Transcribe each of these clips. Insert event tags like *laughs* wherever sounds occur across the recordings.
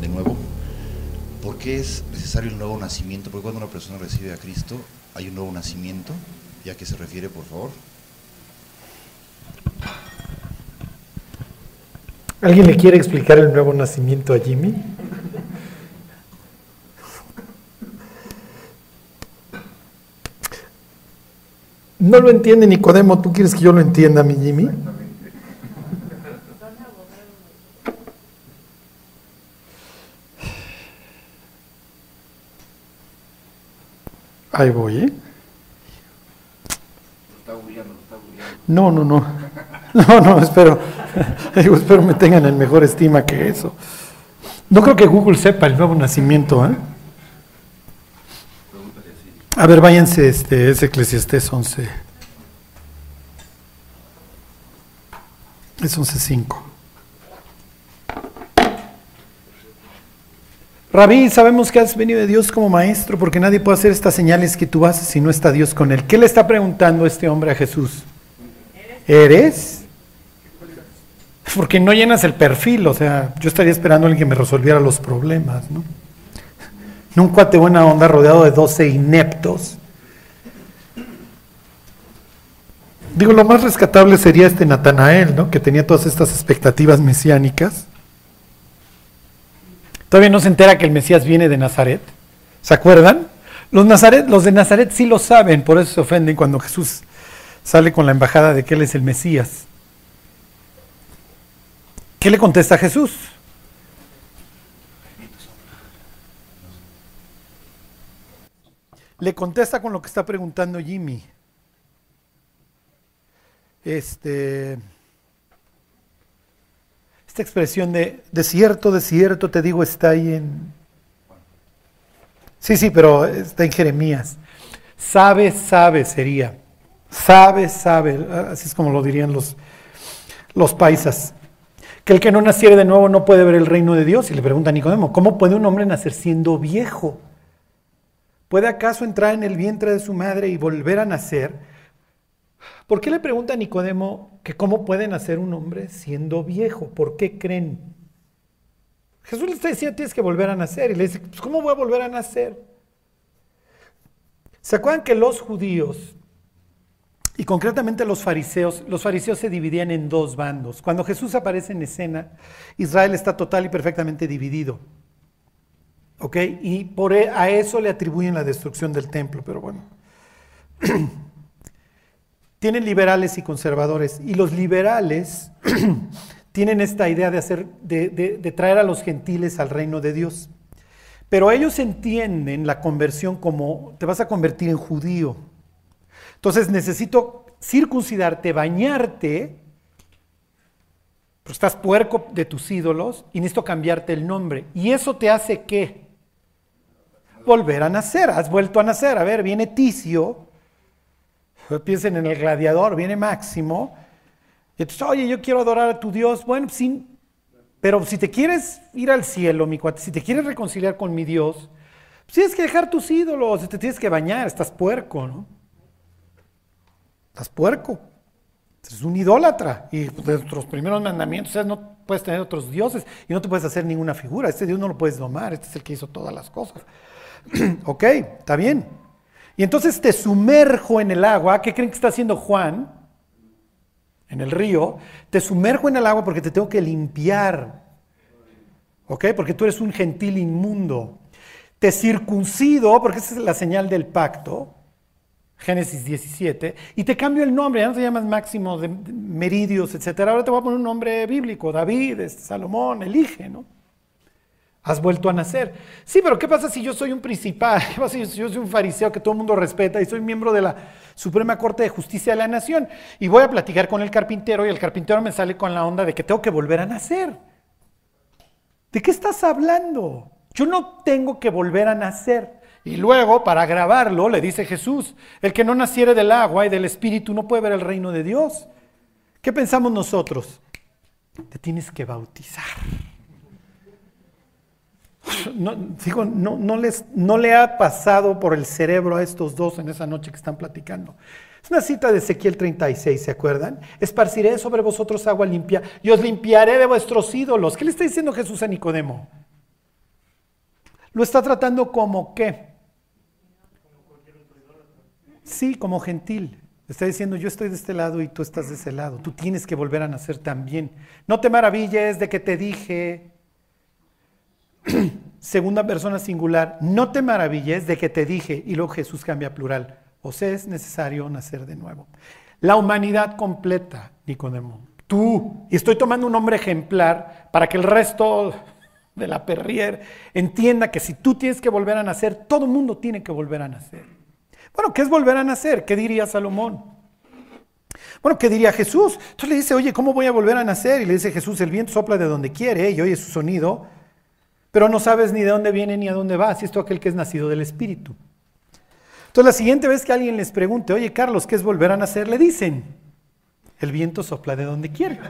de nuevo por qué es necesario el nuevo nacimiento? Porque cuando una persona recibe a Cristo hay un nuevo nacimiento. ¿Y a qué se refiere, por favor? ¿Alguien le quiere explicar el nuevo nacimiento a Jimmy? No lo entiende Nicodemo, ¿tú quieres que yo lo entienda, mi Jimmy? Ahí voy, ¿eh? No, no, no. No, no, espero. *laughs* espero me tengan en mejor estima que eso. No creo que Google sepa el nuevo nacimiento, ¿eh? A ver, váyanse, este, es Eclesiastés 11. Es 11.5. Rabí, sabemos que has venido de Dios como maestro porque nadie puede hacer estas señales que tú haces si no está Dios con él. ¿Qué le está preguntando este hombre a Jesús? ¿Eres? Porque no llenas el perfil, o sea, yo estaría esperando a alguien que me resolviera los problemas, ¿no? un cuate buena onda rodeado de 12 ineptos. Digo, lo más rescatable sería este Natanael, ¿no? Que tenía todas estas expectativas mesiánicas. Todavía no se entera que el Mesías viene de Nazaret. ¿Se acuerdan? Los, Nazaret, los de Nazaret sí lo saben, por eso se ofenden cuando Jesús sale con la embajada de que Él es el Mesías. ¿Qué le contesta Jesús? Le contesta con lo que está preguntando Jimmy. Este, esta expresión de desierto, desierto, te digo, está ahí en... Sí, sí, pero está en Jeremías. Sabe, sabe sería. Sabe, sabe. Así es como lo dirían los, los paisas. Que el que no naciere de nuevo no puede ver el reino de Dios. Y le pregunta a Nicodemo, ¿cómo puede un hombre nacer siendo viejo? ¿Puede acaso entrar en el vientre de su madre y volver a nacer? ¿Por qué le pregunta a Nicodemo que cómo puede nacer un hombre siendo viejo? ¿Por qué creen? Jesús le está diciendo tienes que volver a nacer. Y le dice, pues, ¿cómo voy a volver a nacer? ¿Se acuerdan que los judíos, y concretamente los fariseos, los fariseos se dividían en dos bandos? Cuando Jesús aparece en escena, Israel está total y perfectamente dividido. ¿Ok? Y por e, a eso le atribuyen la destrucción del templo, pero bueno. *clears throat* tienen liberales y conservadores. Y los liberales *clears throat* tienen esta idea de, hacer, de, traer a los gentiles al reino de Dios. Pero ellos entienden la conversión como te vas a convertir en judío. Entonces necesito circuncidarte, bañarte, pero estás puerco de tus ídolos y necesito cambiarte el nombre. ¿Y eso te hace qué? volver a nacer, has vuelto a nacer. A ver, viene Ticio, piensen en el gladiador, viene Máximo, y entonces, oye, yo quiero adorar a tu Dios. Bueno, sin, pero si te quieres ir al cielo, mi cuate, si te quieres reconciliar con mi Dios, pues tienes que dejar tus ídolos, te tienes que bañar, estás puerco, ¿no? Estás puerco. Es un idólatra. Y de nuestros primeros mandamientos no puedes tener otros dioses y no te puedes hacer ninguna figura. Este Dios no lo puedes domar, este es el que hizo todas las cosas. *clears throat* ok, está bien. Y entonces te sumerjo en el agua. ¿Qué creen que está haciendo Juan? En el río. Te sumerjo en el agua porque te tengo que limpiar. ¿Ok? Porque tú eres un gentil inmundo. Te circuncido, porque esa es la señal del pacto. Génesis 17, y te cambio el nombre, ya no te llamas Máximo de Meridios, etc. Ahora te voy a poner un nombre bíblico, David, este, Salomón, elige, ¿no? Has vuelto a nacer. Sí, pero ¿qué pasa si yo soy un principal? *laughs* ¿Qué pasa si yo soy un fariseo que todo el mundo respeta y soy miembro de la Suprema Corte de Justicia de la Nación? Y voy a platicar con el carpintero y el carpintero me sale con la onda de que tengo que volver a nacer. ¿De qué estás hablando? Yo no tengo que volver a nacer. Y luego, para grabarlo, le dice Jesús, el que no naciere del agua y del Espíritu no puede ver el reino de Dios. ¿Qué pensamos nosotros? Te tienes que bautizar. No, digo, no, no, les, no le ha pasado por el cerebro a estos dos en esa noche que están platicando. Es una cita de Ezequiel 36, ¿se acuerdan? Esparciré sobre vosotros agua limpia y os limpiaré de vuestros ídolos. ¿Qué le está diciendo Jesús a Nicodemo? Lo está tratando como qué? Sí, como gentil. Está diciendo, yo estoy de este lado y tú estás de ese lado. Tú tienes que volver a nacer también. No te maravilles de que te dije, *clears throat* segunda persona singular, no te maravilles de que te dije, y luego Jesús cambia a plural, o sea, es necesario nacer de nuevo. La humanidad completa, Nicodemo. Tú, y estoy tomando un nombre ejemplar para que el resto de la perrier entienda que si tú tienes que volver a nacer, todo el mundo tiene que volver a nacer. Bueno, ¿qué es volver a nacer? ¿Qué diría Salomón? Bueno, ¿qué diría Jesús? Entonces le dice, oye, ¿cómo voy a volver a nacer? Y le dice Jesús, el viento sopla de donde quiere y oye su sonido, pero no sabes ni de dónde viene ni a dónde va, si es aquel que es nacido del Espíritu. Entonces la siguiente vez que alguien les pregunte, oye Carlos, ¿qué es volver a nacer? Le dicen, el viento sopla de donde quiere.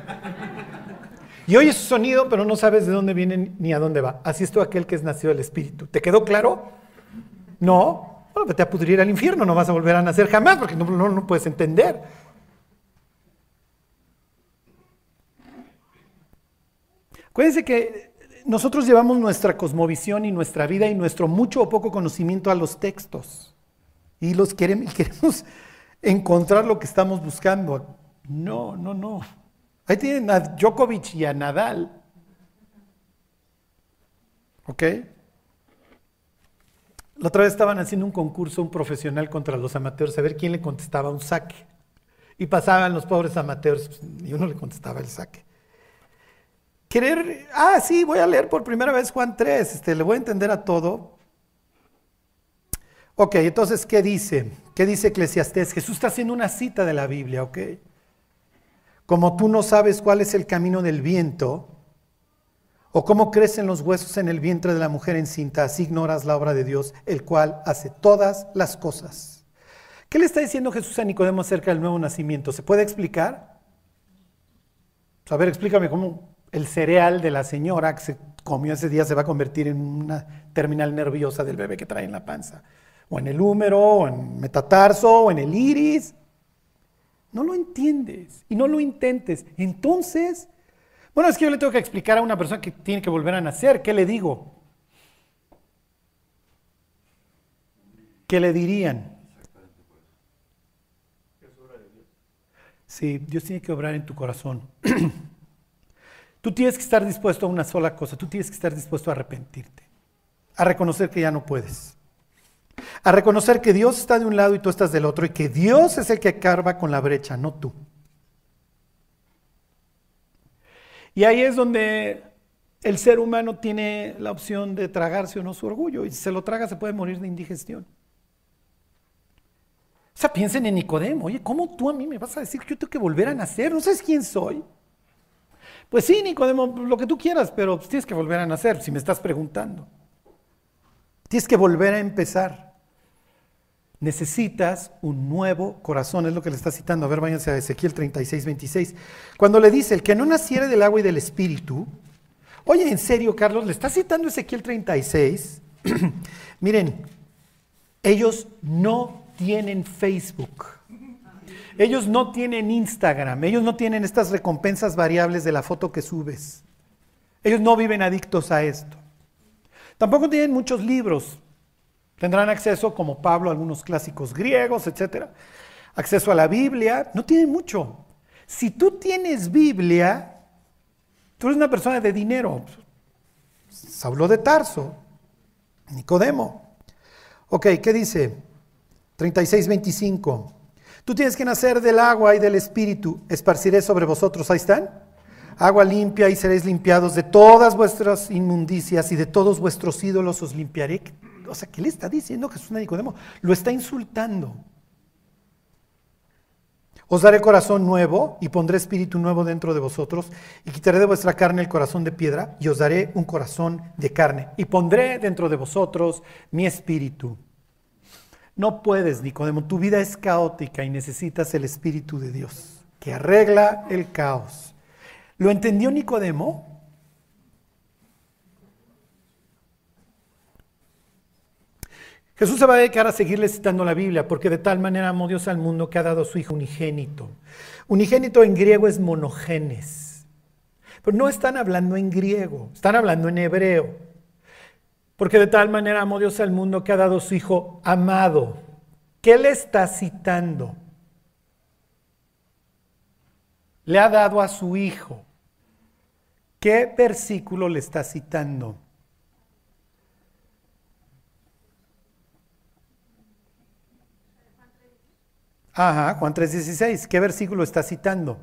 Y oyes su sonido, pero no sabes de dónde viene ni a dónde va. Así es todo aquel que es nacido del Espíritu. ¿Te quedó claro? No. Bueno, vete a pudrir al infierno, no vas a volver a nacer jamás porque no, no, no puedes entender. Acuérdense que nosotros llevamos nuestra cosmovisión y nuestra vida y nuestro mucho o poco conocimiento a los textos. Y los queremos, queremos *laughs* encontrar lo que estamos buscando. No, no, no. Ahí tienen a Djokovic y a Nadal. ¿Ok? La otra vez estaban haciendo un concurso, un profesional contra los amateurs, a ver quién le contestaba un saque. Y pasaban los pobres amateurs pues, y uno le contestaba el saque. Querer, ah, sí, voy a leer por primera vez Juan 3, este, le voy a entender a todo. Ok, entonces, ¿qué dice? ¿Qué dice Eclesiastés? Jesús está haciendo una cita de la Biblia, ¿ok? Como tú no sabes cuál es el camino del viento, o cómo crecen los huesos en el vientre de la mujer encinta, así ignoras la obra de Dios, el cual hace todas las cosas. ¿Qué le está diciendo Jesús a Nicodemo acerca del nuevo nacimiento? ¿Se puede explicar? A ver, explícame cómo el cereal de la señora que se comió ese día se va a convertir en una terminal nerviosa del bebé que trae en la panza, o en el húmero, o en metatarso, o en el iris. No lo entiendes y no lo intentes. Entonces, bueno, es que yo le tengo que explicar a una persona que tiene que volver a nacer. ¿Qué le digo? ¿Qué le dirían? Sí, Dios tiene que obrar en tu corazón. *clears throat* Tú tienes que estar dispuesto a una sola cosa, tú tienes que estar dispuesto a arrepentirte, a reconocer que ya no puedes a reconocer que Dios está de un lado y tú estás del otro y que Dios es el que carva con la brecha, no tú. Y ahí es donde el ser humano tiene la opción de tragarse o no su orgullo y si se lo traga se puede morir de indigestión. O sea, piensen en Nicodemo, oye, ¿cómo tú a mí me vas a decir que yo tengo que volver a nacer? ¿No sabes quién soy? Pues sí, Nicodemo, lo que tú quieras, pero tienes que volver a nacer si me estás preguntando. Tienes que volver a empezar. Necesitas un nuevo corazón, es lo que le está citando. A ver, váyanse a Ezequiel 36, 26. Cuando le dice, el que no naciere del agua y del espíritu, oye, en serio, Carlos, le está citando Ezequiel 36. *clears throat* Miren, ellos no tienen Facebook. Ellos no tienen Instagram, ellos no tienen estas recompensas variables de la foto que subes. Ellos no viven adictos a esto. Tampoco tienen muchos libros. Tendrán acceso, como Pablo, a algunos clásicos griegos, etc. Acceso a la Biblia. No tienen mucho. Si tú tienes Biblia, tú eres una persona de dinero. Saulo de Tarso, Nicodemo. Ok, ¿qué dice? 36, 25. Tú tienes que nacer del agua y del espíritu. Esparciré sobre vosotros. Ahí están agua limpia y seréis limpiados de todas vuestras inmundicias y de todos vuestros ídolos os limpiaré. O sea, ¿qué le está diciendo Jesús a Nicodemo? Lo está insultando. Os daré corazón nuevo y pondré espíritu nuevo dentro de vosotros y quitaré de vuestra carne el corazón de piedra y os daré un corazón de carne y pondré dentro de vosotros mi espíritu. No puedes, Nicodemo, tu vida es caótica y necesitas el espíritu de Dios que arregla el caos. ¿Lo entendió Nicodemo? Jesús se va a dedicar a seguirle citando la Biblia, porque de tal manera amó Dios al mundo que ha dado a su Hijo unigénito. Unigénito en griego es monogenes. Pero no están hablando en griego, están hablando en hebreo. Porque de tal manera amó Dios al mundo que ha dado su Hijo amado. ¿Qué le está citando? Le ha dado a su Hijo. ¿Qué versículo le está citando? Ajá, Juan 3.16. ¿Qué versículo está citando?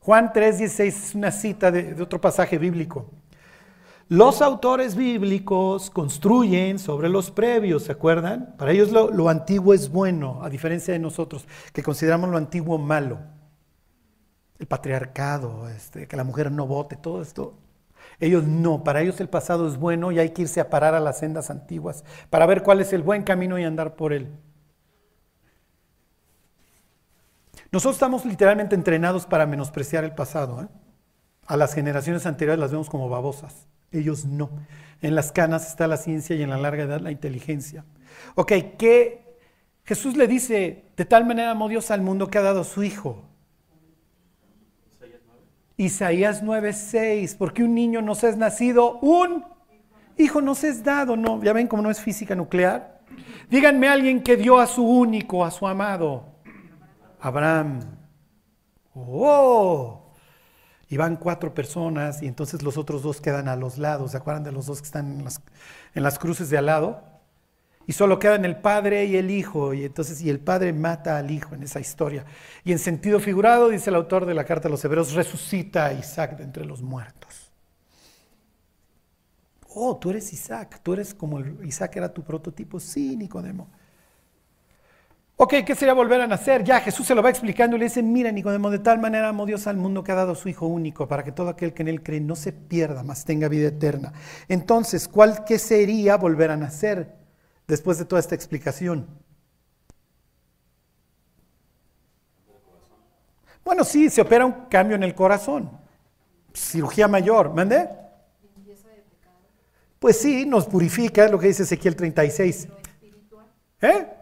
Juan 3.16 es una cita de, otro pasaje bíblico. Los autores bíblicos construyen sobre los previos, ¿se acuerdan? Para ellos lo, antiguo es bueno, a diferencia de nosotros, que consideramos lo antiguo malo. El patriarcado, este, que la mujer no vote, todo esto. Ellos no, para ellos el pasado es bueno y hay que irse a parar a las sendas antiguas para ver cuál es el buen camino y andar por él. Nosotros estamos literalmente entrenados para menospreciar el pasado. ¿eh? A las generaciones anteriores las vemos como babosas. Ellos no. En las canas está la ciencia y en la larga edad la inteligencia. Ok, ¿qué? Jesús le dice, de tal manera amó Dios al mundo que ha dado su Hijo. Isaías 9:6, porque un niño nos es nacido, un hijo nos es dado, ¿no? Ya ven cómo no es física nuclear. Díganme a alguien que dio a su único, a su amado. Abraham. ¡Oh! Y van cuatro personas y entonces los otros dos quedan a los lados. ¿Se acuerdan de los dos que están en las, cruces de al lado? Y solo quedan el padre y el hijo. Y entonces, y el padre mata al hijo en esa historia. Y en sentido figurado, dice el autor de la carta a los hebreos, resucita a Isaac de entre los muertos. Oh, tú eres Isaac, tú eres como Isaac era tu prototipo. Sí, Nicodemo. Ok, ¿qué sería volver a nacer? Ya Jesús se lo va explicando y le dice, mira Nicodemo, de tal manera amó Dios al mundo que ha dado su Hijo único, para que todo aquel que en él cree no se pierda, mas tenga vida eterna. Entonces, ¿cuál qué sería volver a nacer después de toda esta explicación? Bueno, sí, se opera un cambio en el corazón. Cirugía mayor, ¿mande? Pues sí, nos purifica, lo que dice Ezequiel 36. ¿Eh?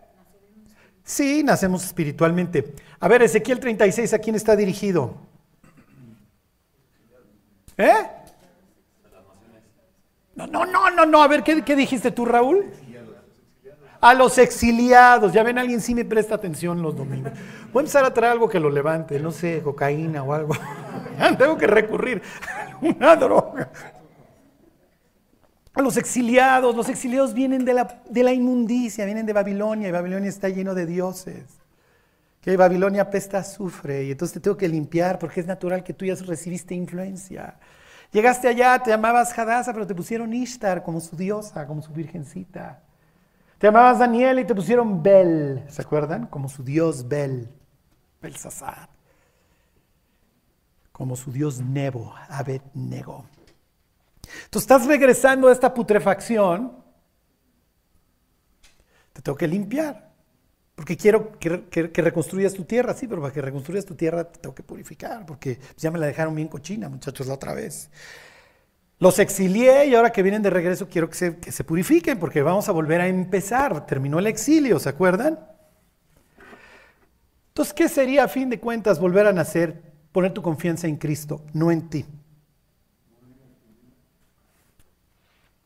Sí, nacemos espiritualmente. A ver, Ezequiel 36, ¿a quién está dirigido? ¿Eh? No, no, no, no, no. A ver, ¿qué, dijiste tú, Raúl? A los exiliados. Ya ven, alguien sí me presta atención los domingos. Voy a empezar a traer algo que lo levante, no sé, cocaína o algo. *laughs* Tengo que recurrir a una droga a los exiliados. Los exiliados vienen de la, de la, inmundicia, vienen de Babilonia y Babilonia está lleno de dioses. Que Babilonia pesta azufre y entonces te tengo que limpiar porque es natural que tú ya recibiste influencia. Llegaste allá, te llamabas Hadassah, pero te pusieron Ishtar como su diosa, como su virgencita. Te llamabas Daniel y te pusieron Bel, ¿se acuerdan? Como su dios Bel, Belsasar. Como su dios Nebo, Abed Nego. Tú estás regresando a esta putrefacción, te tengo que limpiar, porque quiero que, reconstruyas tu tierra, sí, pero para que reconstruyas tu tierra te tengo que purificar, porque ya me la dejaron bien cochina, muchachos, la otra vez. Los exilié y ahora que vienen de regreso quiero que se, que se purifiquen, porque vamos a volver a empezar. Terminó el exilio, ¿se acuerdan? Entonces, ¿qué sería a fin de cuentas volver a nacer? Poner tu confianza en Cristo, no en ti.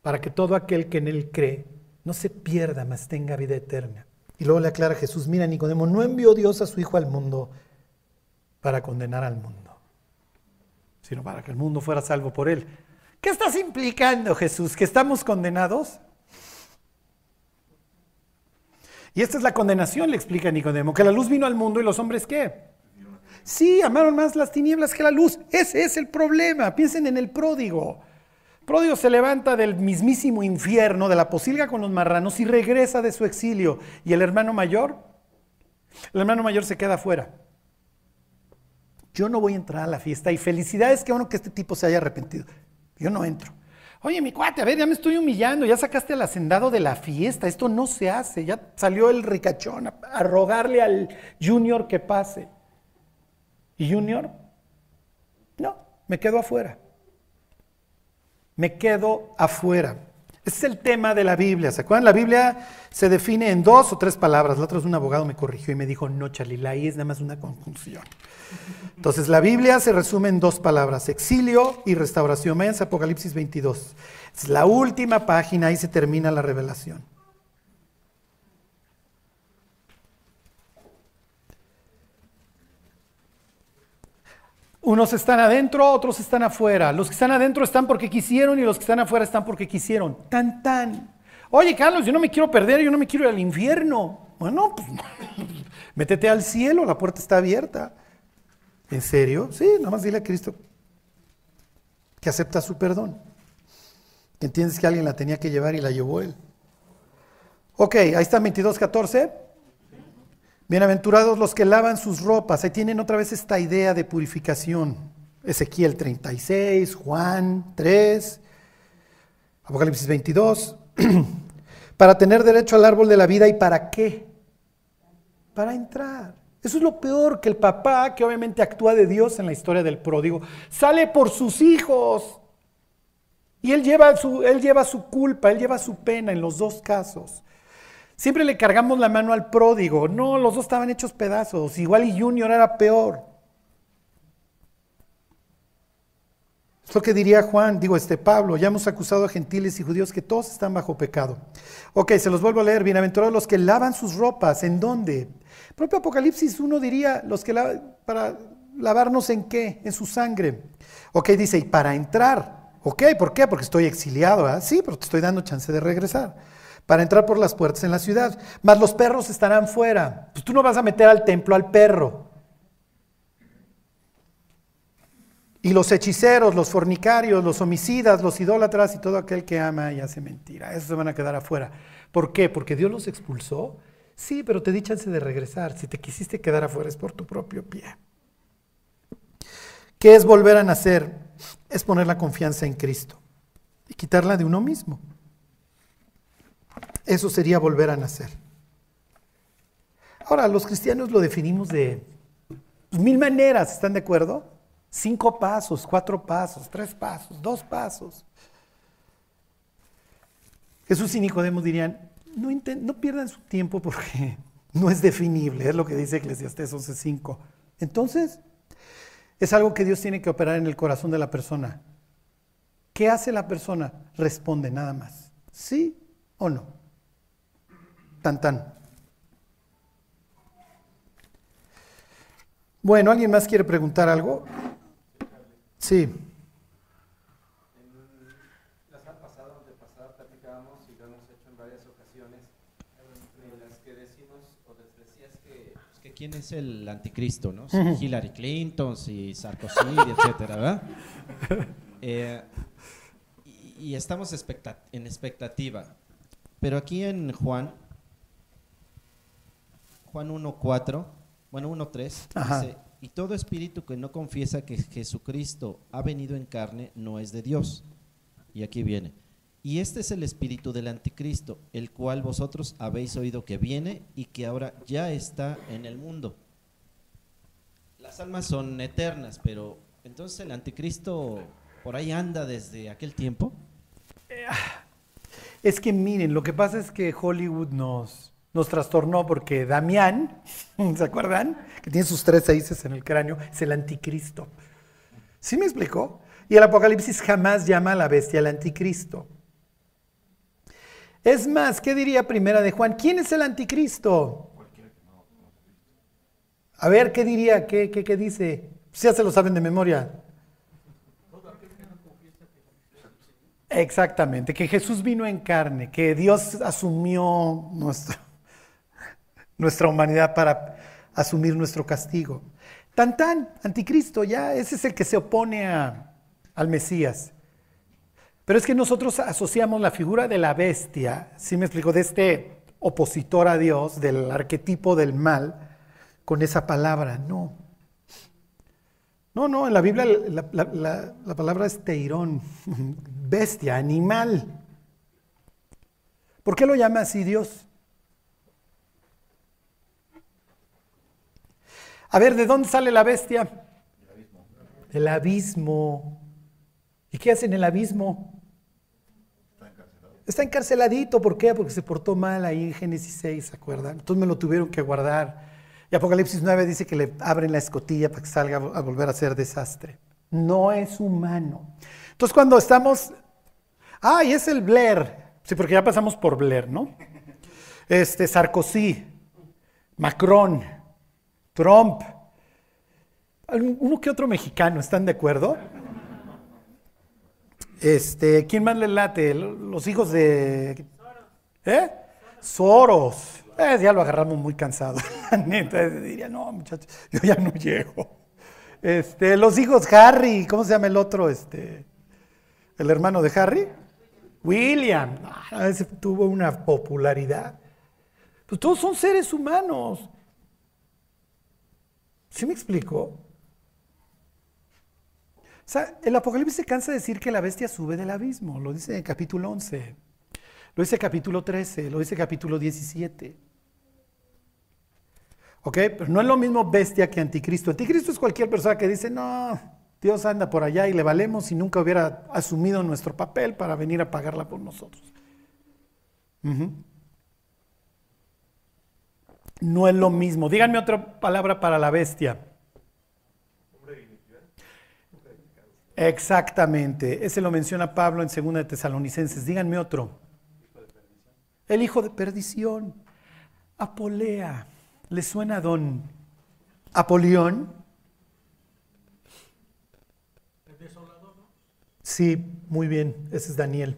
Para que todo aquel que en él cree no se pierda, mas tenga vida eterna. Y luego le aclara Jesús, mira Nicodemo, no envió Dios a su Hijo al mundo para condenar al mundo, sino para que el mundo fuera salvo por él. ¿Qué estás implicando, Jesús? ¿Que estamos condenados? Y esta es la condenación, le explica Nicodemo, que la luz vino al mundo y los hombres qué? Sí, amaron más las tinieblas que la luz. Ese es el problema. Piensen en el pródigo. Pródigo se levanta del mismísimo infierno, de la posilga con los marranos y regresa de su exilio. ¿Y el hermano mayor? El hermano mayor se queda afuera. Yo no voy a entrar a la fiesta y felicidades que uno que este tipo se haya arrepentido. Yo no entro. Oye, mi cuate, a ver, ya me estoy humillando, ya sacaste al hacendado de la fiesta, esto no se hace, ya salió el ricachón a, a rogarle al junior que pase. ¿Y junior? No, me quedo afuera me quedo afuera. Ese es el tema de la Biblia. ¿Se acuerdan? La Biblia se define en dos o tres palabras. La otra vez un abogado me corrigió y me dijo, no, Charlie, la es nada más una conjunción. Entonces, la Biblia se resume en dos palabras, exilio y restauración. Váyanse Apocalipsis 22. Es la última página, ahí se termina la revelación. Unos están adentro, otros están afuera. Los que están adentro están porque quisieron y los que están afuera están porque quisieron. Tan, tan. Oye, Carlos, yo no me quiero perder, yo no me quiero ir al infierno. Bueno, pues *laughs* métete al cielo, la puerta está abierta. ¿En serio? Sí, nada más dile a Cristo que acepta su perdón. Entiendes que alguien la tenía que llevar y la llevó él. Ok, ahí está 22.14. Bienaventurados los que lavan sus ropas. Ahí tienen otra vez esta idea de purificación. Ezequiel 36, Juan 3, Apocalipsis 22. *clears throat* para tener derecho al árbol de la vida y para qué? Para entrar. Eso es lo peor que el papá, que obviamente actúa de Dios en la historia del pródigo, sale por sus hijos. Y él lleva su, él lleva su culpa, él lleva su pena en los dos casos. Siempre le cargamos la mano al pródigo. No, los dos estaban hechos pedazos. Igual y Junior era peor. Es lo que diría Juan, digo este Pablo, ya hemos acusado a gentiles y judíos que todos están bajo pecado. Ok, se los vuelvo a leer. Bienaventurados los que lavan sus ropas. ¿En dónde? Propio Apocalipsis uno diría, los que lavan, para lavarnos en qué? En su sangre. Ok, dice, y para entrar. Ok, ¿por qué? Porque estoy exiliado. Sí, pero te estoy dando chance de regresar para entrar por las puertas en la ciudad. Mas los perros estarán fuera. Pues tú no vas a meter al templo al perro. Y los hechiceros, los fornicarios, los homicidas, los idólatras y todo aquel que ama y hace mentira. Esos se van a quedar afuera. ¿Por qué? ¿Porque Dios los expulsó? Sí, pero te di chance de regresar. Si te quisiste quedar afuera es por tu propio pie. ¿Qué es volver a nacer? Es poner la confianza en Cristo y quitarla de uno mismo. Eso sería volver a nacer. Ahora, los cristianos lo definimos de mil maneras, ¿están de acuerdo? Cinco pasos, cuatro pasos, tres pasos, dos pasos. Jesús y Nicodemo dirían, no, pierdan su tiempo porque *laughs* no es definible, es lo que dice Eclesiastés 11.5. Entonces, es algo que Dios tiene que operar en el corazón de la persona. ¿Qué hace la persona? Responde nada más, sí o no. Tan tan. Bueno, ¿alguien más quiere preguntar algo? Sí. En la semana pasada, pasada platicábamos y lo hemos hecho en varias ocasiones, en las que decimos, o les decías que, pues, que quién es el anticristo, ¿no? Si Hillary Clinton, si Sarkozy, *laughs* etcétera, ¿verdad? Eh, y, y, estamos en expectativa. Pero aquí en Juan Juan 1.4, bueno 1.3, dice, y todo espíritu que no confiesa que Jesucristo ha venido en carne no es de Dios. Y aquí viene. Y este es el espíritu del anticristo, el cual vosotros habéis oído que viene y que ahora ya está en el mundo. Las almas son eternas, pero entonces el anticristo por ahí anda desde aquel tiempo. Es que miren, lo que pasa es que Hollywood nos, nos trastornó porque Damián, *laughs* ¿se acuerdan? Que tiene sus tres seises en el cráneo, es el anticristo. ¿Sí me explicó? Y el Apocalipsis jamás llama a la bestia el anticristo. Es más, ¿qué diría primera de Juan? ¿Quién es el anticristo? A ver, ¿qué diría? ¿Qué, qué, qué dice? Ya se lo saben de memoria. Exactamente, que Jesús vino en carne, que Dios asumió nuestro, nuestra humanidad para asumir nuestro castigo. Tan tan, anticristo, ya, ese es el que se opone al Mesías. Pero es que nosotros asociamos la figura de la bestia, si me explico, de este opositor a Dios, del arquetipo del mal, con esa palabra. No. No, no, en la Biblia la, la palabra es teirón, *laughs* bestia, animal. ¿Por qué lo llama así Dios? A ver, ¿de dónde sale la bestia? Del abismo. ¿Y qué hace en el abismo? Está encarceladito, ¿por qué? Porque se portó mal ahí en Génesis 6, ¿se acuerdan? Entonces me lo tuvieron que guardar. Y Apocalipsis 9 dice que le abren la escotilla para que salga a volver a ser desastre. No es humano. Entonces cuando estamos... ¡Ay, es el Blair! Sí, porque ya pasamos por Blair, ¿no? Este, Sarkozy, Macron, Trump, uno que otro mexicano, ¿están de acuerdo? Este, ¿quién más le late? Los hijos de. ¿Eh? Soros. Eh, ya lo agarramos muy cansado. *laughs* neta, diría, no, muchachos, yo ya no llego. Este, los hijos Harry, ¿cómo se llama el otro? Este, el hermano de Harry. William. Ah, ese tuvo una popularidad. Pues todos son seres humanos. ¿Sí me explico? O sea, el Apocalipsis se cansa de decir que la bestia sube del abismo, lo dice en capítulo 11, lo dice capítulo 13, lo dice capítulo 17. ¿Ok? Pero no es lo mismo bestia que anticristo. Anticristo es cualquier persona que dice, no, Dios anda por allá y le valemos y nunca hubiera asumido nuestro papel para venir a pagarla por nosotros. No es lo mismo. Díganme otra palabra para la bestia. Exactamente, ese lo menciona Pablo en 2 de Tesalonicenses. Díganme otro. El hijo de perdición. Apolea. ¿Le suena a don Apolión? Sí, muy bien, ese es Daniel.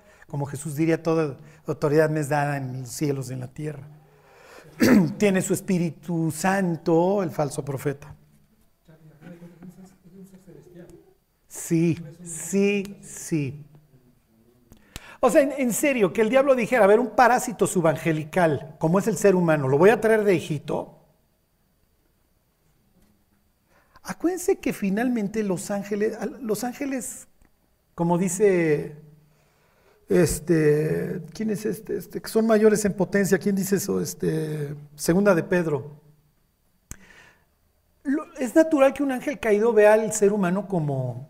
como Jesús diría, toda autoridad me es dada en los cielos y en la tierra. *clears throat* tiene su Espíritu Santo, el falso profeta. Sí, sí, sí. O sea, en, serio, que el diablo dijera, a ver, un parásito subangelical, como es el ser humano, lo voy a traer de Egipto. Acuérdense que finalmente los ángeles, los ángeles, como dice, este, ¿quién es este? este que son mayores en potencia, ¿quién dice eso? Este, segunda de Pedro. es natural que un ángel caído vea al ser humano como,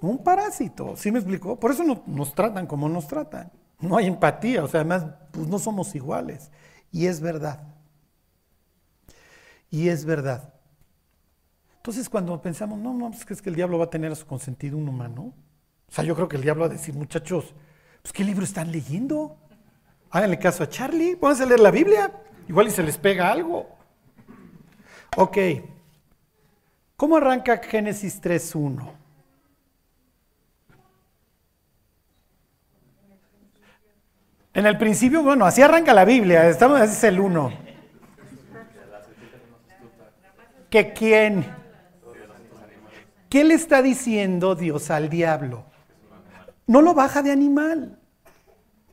un parásito, ¿sí me explicó? Por eso no, nos tratan como nos tratan. No hay empatía, o sea, además, pues no somos iguales. Y es verdad. Y es verdad. Entonces, cuando pensamos, no, no, pues, es que el diablo va a tener a su consentido un humano. O sea, yo creo que el diablo va a decir, muchachos, pues, ¿qué libro están leyendo? Háganle caso a Charlie, pónganse a leer la Biblia. Igual y se les pega algo. Ok. ¿Cómo arranca Génesis 3.1? En el principio, bueno, así arranca la Biblia, estamos, ese es el uno. ¿Que quién? ¿Qué le está diciendo Dios al diablo? No lo baja de animal.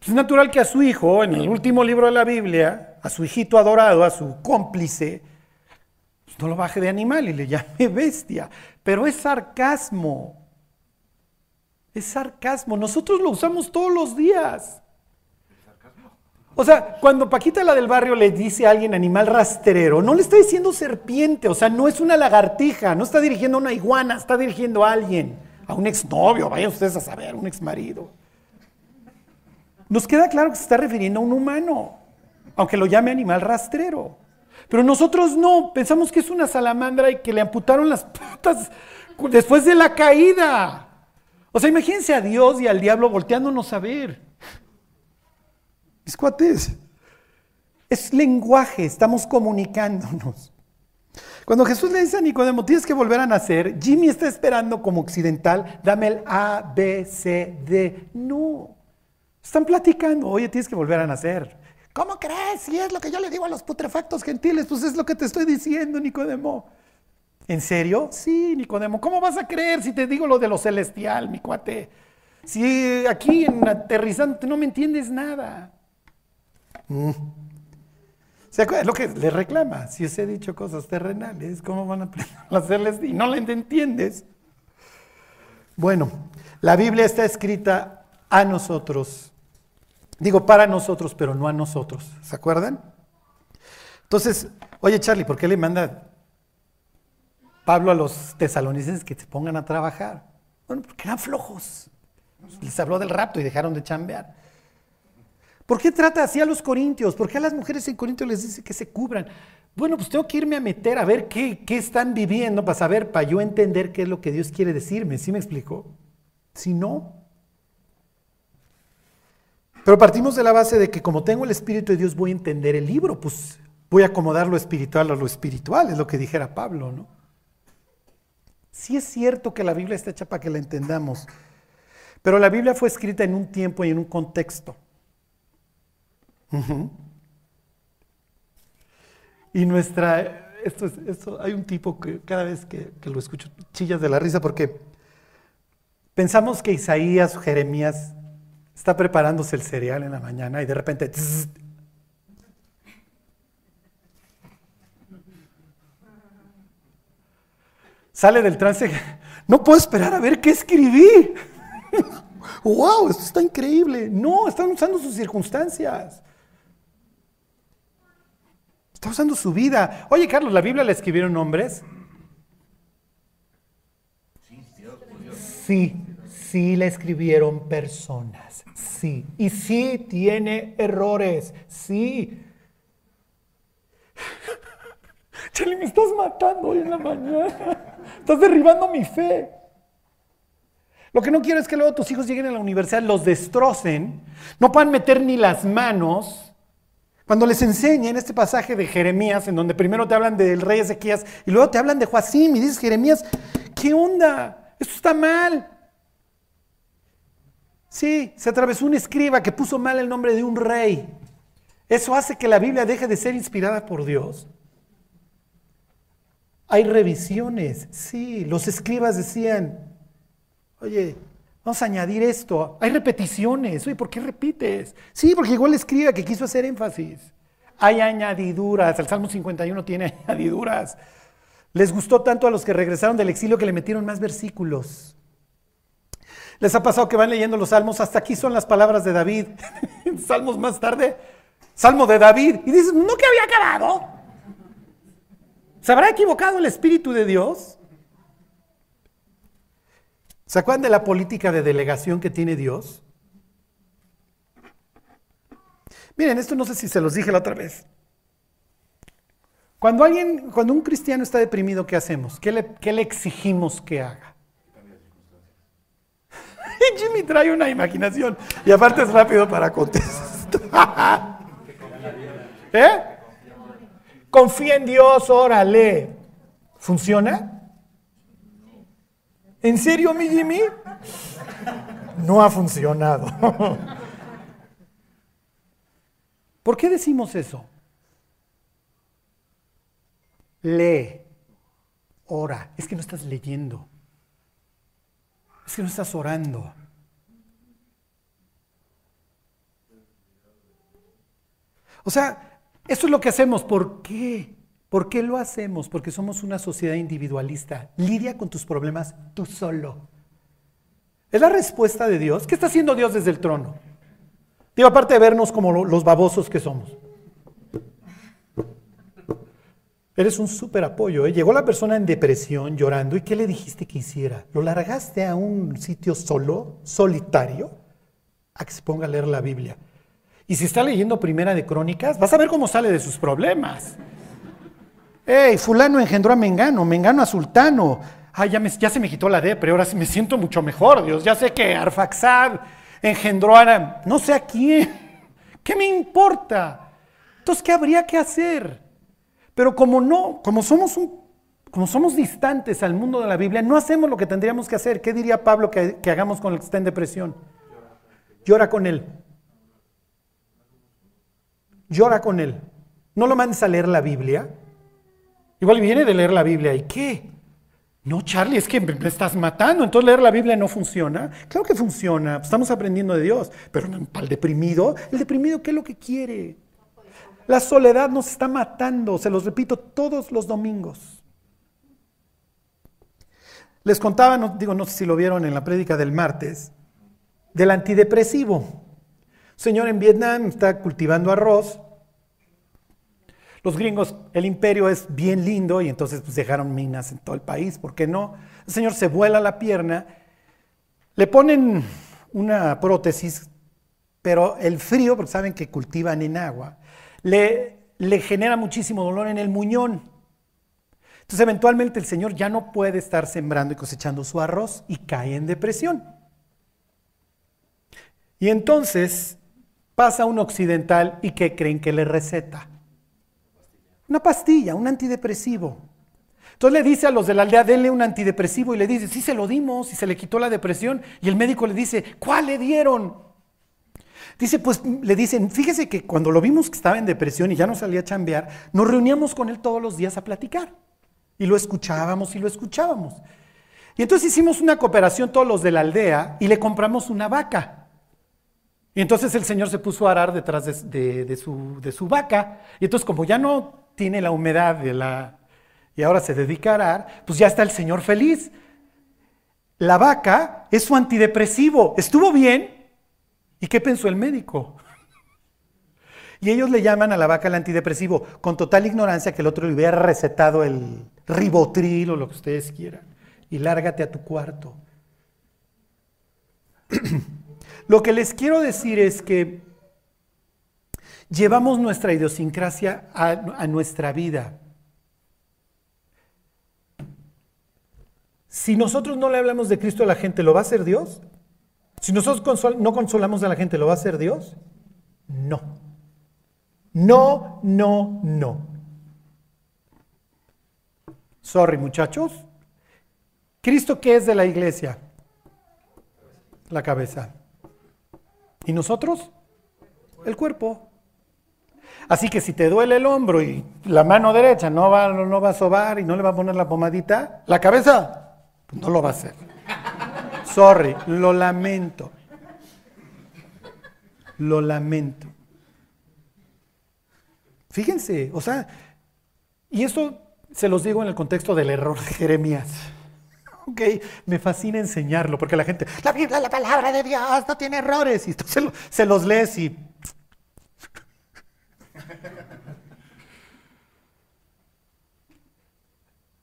Es natural que a su hijo, en el último libro de la Biblia, a su hijito adorado, a su cómplice, pues no lo baje de animal y le llame *laughs* bestia. Pero es sarcasmo. Es sarcasmo. Nosotros lo usamos todos los días. O sea, cuando Paquita la del barrio le dice a alguien animal rastrero, no le está diciendo serpiente, o sea, no es una lagartija, no está dirigiendo a una iguana, está dirigiendo a alguien, a un exnovio, vayan ustedes a saber, un exmarido. Nos queda claro que se está refiriendo a un humano, aunque lo llame animal rastrero. Pero nosotros no, pensamos que es una salamandra y que le amputaron las patas después de la caída. O sea, imagínense a Dios y al diablo volteándonos a ver. Mis cuates, es lenguaje, estamos comunicándonos. Cuando Jesús le dice a Nicodemo, tienes que volver a nacer, Jimmy está esperando como occidental, dame el A, B, C, D. No, están platicando, oye, tienes que volver a nacer. ¿Cómo crees? Si es lo que yo le digo a los putrefactos gentiles, pues es lo que te estoy diciendo, Nicodemo. ¿En serio? Sí, Nicodemo. ¿Cómo vas a creer si te digo lo de lo celestial, mi cuate? Si aquí en aterrizante no me entiendes nada. Mm. ¿Se acuerdan? Lo que le reclama. Si os he dicho cosas terrenales, ¿cómo van a hacerles? Y no la entiendes. Bueno, la Biblia está escrita a nosotros. Digo para nosotros, pero no a nosotros. ¿Se acuerdan? Entonces, oye Charlie, ¿por qué le manda Pablo a los tesalonicenses que se pongan a trabajar? Bueno, porque eran flojos. Les habló del rapto y dejaron de chambear. ¿Por qué trata así a los corintios? ¿Por qué a las mujeres en Corintios les dice que se cubran? Bueno, pues tengo que irme a meter a ver qué, qué están viviendo para saber, para yo entender qué es lo que Dios quiere decirme. ¿Sí me explico? Si no. Pero partimos de la base de que como tengo el Espíritu de Dios voy a entender el libro, pues voy a acomodar lo espiritual a lo espiritual, es lo que dijera Pablo, ¿no? Sí es cierto que la Biblia está hecha para que la entendamos, pero la Biblia fue escrita en un tiempo y en un contexto. Y nuestra, esto, es, esto, hay un tipo que cada vez que, lo escucho chillas de la risa porque pensamos que Isaías o Jeremías está preparándose el cereal en la mañana y de repente sale del trance, no puedo esperar a ver qué escribí. *laughs* ¡Wow! Esto está increíble. No, están usando sus circunstancias. Está usando su vida. Oye, Carlos, ¿la Biblia la escribieron hombres? Sí, sí la escribieron personas. Sí. Y sí tiene errores. Sí. *laughs* Charlie, me estás matando hoy en la mañana. Estás derribando mi fe. Lo que no quiero es que luego tus hijos lleguen a la universidad, los destrocen, no puedan meter ni las manos cuando les enseña en este pasaje de Jeremías, en donde primero te hablan del rey Ezequías y luego te hablan de Joacim y dices, Jeremías, ¿qué onda? Esto está mal. Sí, se atravesó un escriba que puso mal el nombre de un rey. ¿Eso hace que la Biblia deje de ser inspirada por Dios? Hay revisiones, sí. Los escribas decían, oye, Vamos a añadir esto. Hay repeticiones. Oye, ¿por qué repites? Sí, porque igual escribe que quiso hacer énfasis. Hay añadiduras. El Salmo 51 tiene *laughs* añadiduras. Les gustó tanto a los que regresaron del exilio que le metieron más versículos. Les ha pasado que van leyendo los salmos, hasta aquí son las palabras de David. *laughs* Salmos más tarde, Salmo de David. Y dices, ¿no que había acabado? ¿Se habrá equivocado el Espíritu de Dios? ¿Se acuerdan de la política de delegación que tiene Dios? Miren, esto no sé si se los dije la otra vez. Cuando alguien, cuando un cristiano está deprimido, ¿qué hacemos? ¿Qué le, qué le exigimos que haga? *laughs* Jimmy trae una imaginación y aparte es rápido para contestar. *laughs* ¿Eh? Confía en Dios, órale. ¿Funciona? ¿En serio, mi Jimmy? No ha funcionado. *laughs* ¿Por qué decimos eso? Lee, ora. Es que no estás leyendo. Es que no estás orando. O sea, eso es lo que hacemos. ¿Por qué? ¿Por qué lo hacemos? Porque somos una sociedad individualista. Lidia con tus problemas tú solo. Es la respuesta de Dios. ¿Qué está haciendo Dios desde el trono? Digo, aparte de vernos como los babosos que somos. Eres un súper apoyo. ¿eh? Llegó la persona en depresión, llorando, ¿y qué le dijiste que hiciera? ¿Lo largaste a un sitio solo, solitario, a que se ponga a leer la Biblia? Y si está leyendo Primera de Crónicas, vas a ver cómo sale de sus problemas. Hey, fulano engendró a Mengano, Mengano a Sultano. Ay, ya, ya se me quitó la depre, ahora me siento mucho mejor, Dios. Ya sé que Arfaxad engendró a no sé a quién. ¿Qué me importa? Entonces, ¿qué habría que hacer? Pero como no, como somos un, como somos distantes al mundo de la Biblia, no hacemos lo que tendríamos que hacer. ¿Qué diría Pablo que, que hagamos con el que está en depresión? Llora con él. Llora con él. No lo mandes a leer la Biblia. Igual viene de leer la Biblia. ¿Y qué? No, Charlie, es que me estás matando. Entonces leer la Biblia no funciona. Claro que funciona. Estamos aprendiendo de Dios. Pero para el deprimido, ¿el deprimido qué es lo que quiere? La soledad nos está matando, se los repito todos los domingos. Les contaba, no, digo, no sé si lo vieron en la prédica del martes, del antidepresivo. Señor en Vietnam está cultivando arroz. Los gringos, el imperio es bien lindo y entonces pues, dejaron minas en todo el país, ¿por qué no? El señor se vuela la pierna, le ponen una prótesis, pero el frío, porque saben que cultivan en agua, le, le genera muchísimo dolor en el muñón. Entonces eventualmente el señor ya no puede estar sembrando y cosechando su arroz y cae en depresión. Y entonces pasa un occidental y ¿qué creen que le receta? Una pastilla, un antidepresivo. Entonces le dice a los de la aldea, denle un antidepresivo y le dice, sí se lo dimos y se le quitó la depresión. Y el médico le dice, ¿cuál le dieron? Dice, pues le dicen, fíjese que cuando lo vimos que estaba en depresión y ya no salía a chambear, nos reuníamos con él todos los días a platicar. Y lo escuchábamos y lo escuchábamos. Y entonces hicimos una cooperación todos los de la aldea y le compramos una vaca. Y entonces el Señor se puso a arar detrás de, su, de, su, vaca. Y entonces como ya no tiene la humedad de la... y ahora se dedica a arar, pues ya está el Señor feliz. La vaca es su antidepresivo. ¿Estuvo bien? ¿Y qué pensó el médico? Y ellos le llaman a la vaca el antidepresivo, con total ignorancia que el otro le hubiera recetado el ribotril o lo que ustedes quieran. Y lárgate a tu cuarto. *clears throat* lo que les quiero decir es que llevamos nuestra idiosincrasia a, nuestra vida. Si nosotros no le hablamos de Cristo a la gente, ¿lo va a hacer Dios? Si nosotros no consolamos a la gente, ¿lo va a hacer Dios? No. No, no, no. Sorry, muchachos. ¿Cristo qué es de la iglesia? La cabeza. ¿Y nosotros? El cuerpo. Así que si te duele el hombro y la mano derecha no va, no va a sobar y no le va a poner la pomadita, la cabeza no lo va a hacer. Sorry, lo lamento. Lo lamento. Fíjense, o sea, y esto se los digo en el contexto del error de Jeremías. Ok, me fascina enseñarlo porque la gente, la Biblia, la palabra de Dios, no tiene errores. Y se, se los lees y.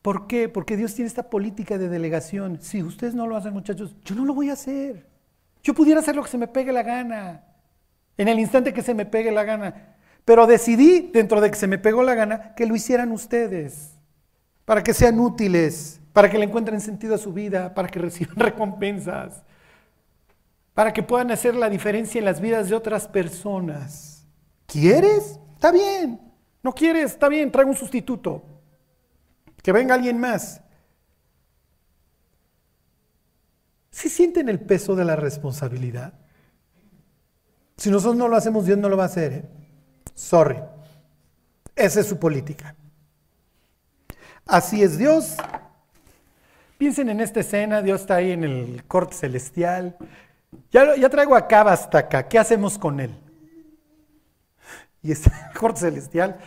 ¿Por qué? Porque Dios tiene esta política de delegación. Si ustedes no lo hacen, muchachos, yo no lo voy a hacer. Yo pudiera hacer lo que se me pegue la gana. En el instante que se me pegue la gana. Pero decidí, dentro de que se me pegó la gana, que lo hicieran ustedes, para que sean útiles, para que le encuentren sentido a su vida, para que *laughs* reciban recompensas, para que puedan hacer la diferencia en las vidas de otras personas. ¿Quieres? Está bien. ¿No quieres? Está bien, traigo un sustituto. Que venga alguien más. ¿Sí sienten el peso de la responsabilidad? Si nosotros no lo hacemos, Dios no lo va a hacer. ¿eh? Sorry. Esa es su política. Así es Dios. Piensen en esta escena, Dios está ahí en el corte celestial. Ya, traigo a Cava hasta acá, ¿qué hacemos con él? Y está en el corte celestial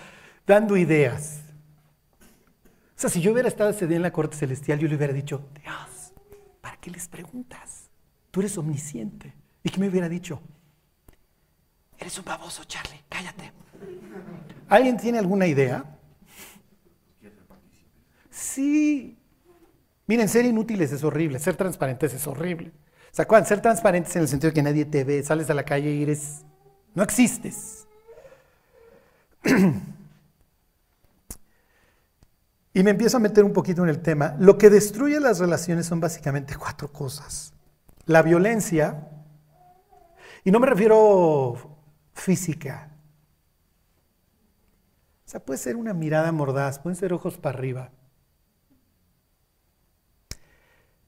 dando ideas. O sea, si yo hubiera estado ese día en la corte celestial, yo le hubiera dicho, Dios, ¿para qué les preguntas? Tú eres omnisciente. ¿Y qué me hubiera dicho? Eres un baboso, Charlie, cállate. ¿Alguien tiene alguna idea? Sí. Miren, ser inútiles es horrible, ser transparentes es horrible. ¿Se acuerdan? Ser transparentes en el sentido de que nadie te ve, sales a la calle y eres... No existes. *clears throat* y me empiezo a meter un poquito en el tema. Lo que destruye las relaciones son básicamente cuatro cosas. La violencia, y no me refiero física. O sea, puede ser una mirada mordaz, pueden ser ojos para arriba.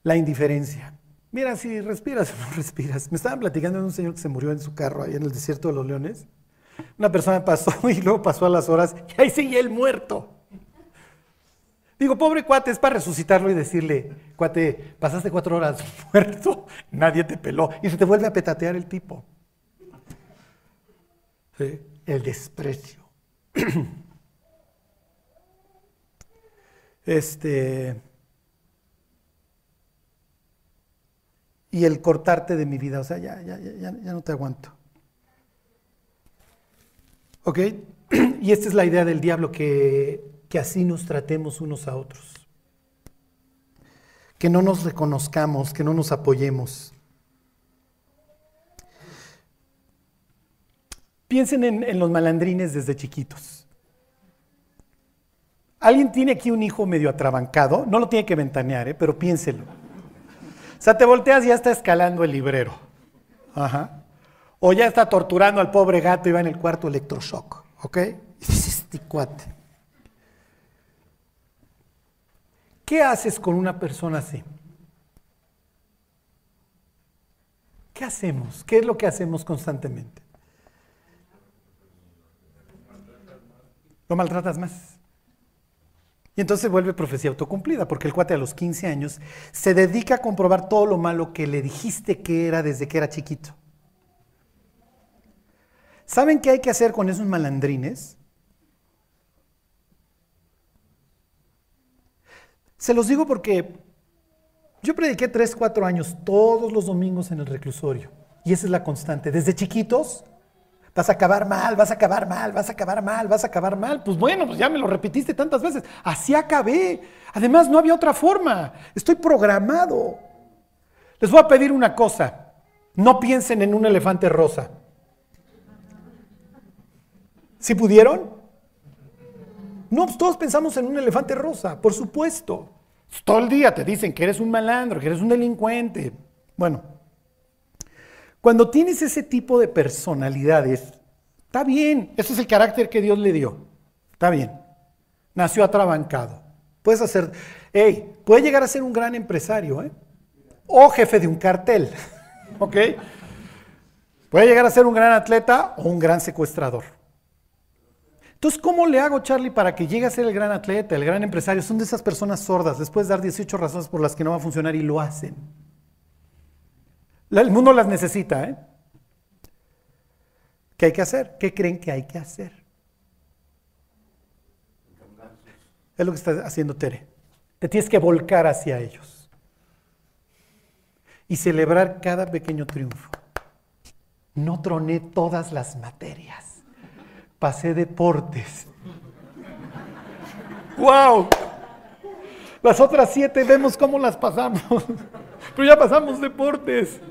La indiferencia. Mira, si respiras o no *laughs* respiras. Me estaban platicando de un señor que se murió en su carro ahí en el desierto de los leones. Una persona pasó *laughs* y luego pasó a las horas y ahí sigue el muerto. Digo, pobre cuate, es para resucitarlo y decirle, cuate, pasaste cuatro horas *laughs* muerto, nadie te peló. Y se te vuelve a petatear el tipo el desprecio. *clears throat* este... Y el cortarte de mi vida, o sea, ya, ya, ya, ya no te aguanto. ¿Ok? *clears throat* Y esta es la idea del diablo, que, que así nos tratemos unos a otros. Que no nos reconozcamos, que no nos apoyemos. Piensen en, los malandrines desde chiquitos. Alguien tiene aquí un hijo medio atrabancado, no lo tiene que ventanear, ¿eh? pero piénselo. O sea, te volteas y ya está escalando el librero. Ajá. O ya está torturando al pobre gato y va en el cuarto electroshock. ¿Ok? Este cuate. ¿Qué haces con una persona así? ¿Qué hacemos? ¿Qué es lo que hacemos constantemente? Lo maltratas más. Y entonces vuelve profecía autocumplida, porque el cuate a los 15 años se dedica a comprobar todo lo malo que le dijiste que era desde que era chiquito. ¿Saben qué hay que hacer con esos malandrines? Se los digo porque yo prediqué 3, 4 años todos los domingos en el reclusorio. Y esa es la constante. Desde chiquitos Vas a acabar mal, vas a acabar mal, vas a acabar mal, vas a acabar mal. Pues bueno, pues ya me lo repetiste tantas veces. Así acabé. Además, no había otra forma. Estoy programado. Les voy a pedir una cosa. No piensen en un elefante rosa. ¿Sí pudieron? No, pues todos pensamos en un elefante rosa, por supuesto. Todo el día te dicen que eres un malandro, que eres un delincuente. Bueno, cuando tienes ese tipo de personalidades, está bien, ese es el carácter que Dios le dio. Está bien. Nació atrabancado. Puedes hacer, hey, puede llegar a ser un gran empresario, ¿eh? O jefe de un cartel, *laughs* ¿ok? Puede llegar a ser un gran atleta o un gran secuestrador. Entonces, ¿cómo le hago, Charlie, para que llegue a ser el gran atleta, el gran empresario? Son de esas personas sordas. Les puedes dar 18 razones por las que no va a funcionar y lo hacen. El mundo las necesita, ¿eh? ¿Qué hay que hacer? ¿Qué creen que hay que hacer? Es lo que está haciendo Tere. Te tienes que volcar hacia ellos y celebrar cada pequeño triunfo. No troné todas las materias. Pasé deportes. ¡Wow! Las otras siete vemos cómo las pasamos. *laughs* Pero ya pasamos deportes.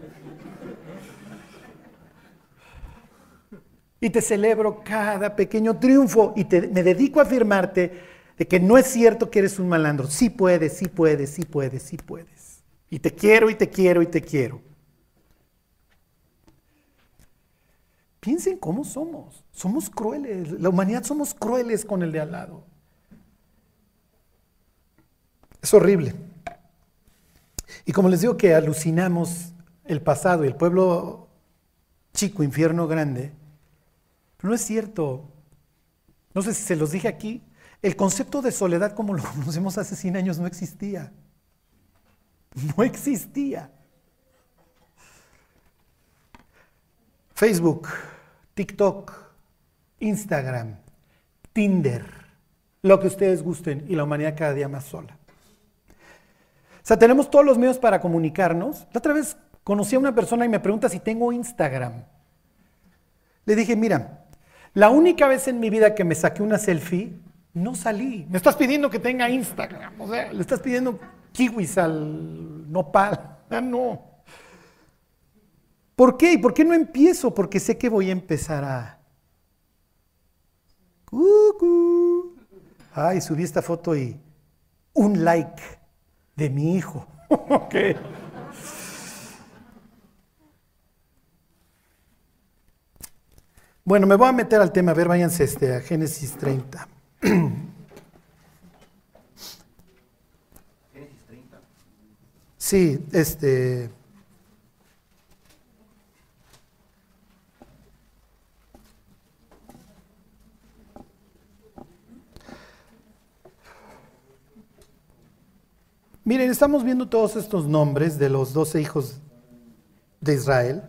y te celebro cada pequeño triunfo y me dedico a afirmarte de que no es cierto que eres un malandro. Sí puedes, sí puedes, sí puedes, sí puedes. Y te quiero y te quiero y te quiero. Piensen cómo somos. Somos crueles. La humanidad somos crueles con el de al lado. Es horrible. Y como les digo que alucinamos el pasado y el pueblo chico, infierno grande, no es cierto. No sé si se los dije aquí. El concepto de soledad como lo *laughs* conocemos hace 100 años no existía. No existía. Facebook, TikTok, Instagram, Tinder, lo que ustedes gusten y la humanidad cada día más sola. O sea, tenemos todos los medios para comunicarnos. La otra vez conocí a una persona y me pregunta si tengo Instagram. Le dije, mira, la única vez en mi vida que me saqué una selfie, no salí. Me estás pidiendo que tenga Instagram, o sea, le estás pidiendo kiwis al nopal. Ah, no. ¿Por qué? ¿Y por qué no empiezo? Porque sé que voy a empezar a... Ay, subí esta foto y un like de mi hijo. *laughs* ok. Bueno, me voy a meter al tema, a ver, váyanse este, a Génesis 30. Génesis 30. Sí, este... Miren, estamos viendo todos estos nombres de los doce hijos de Israel.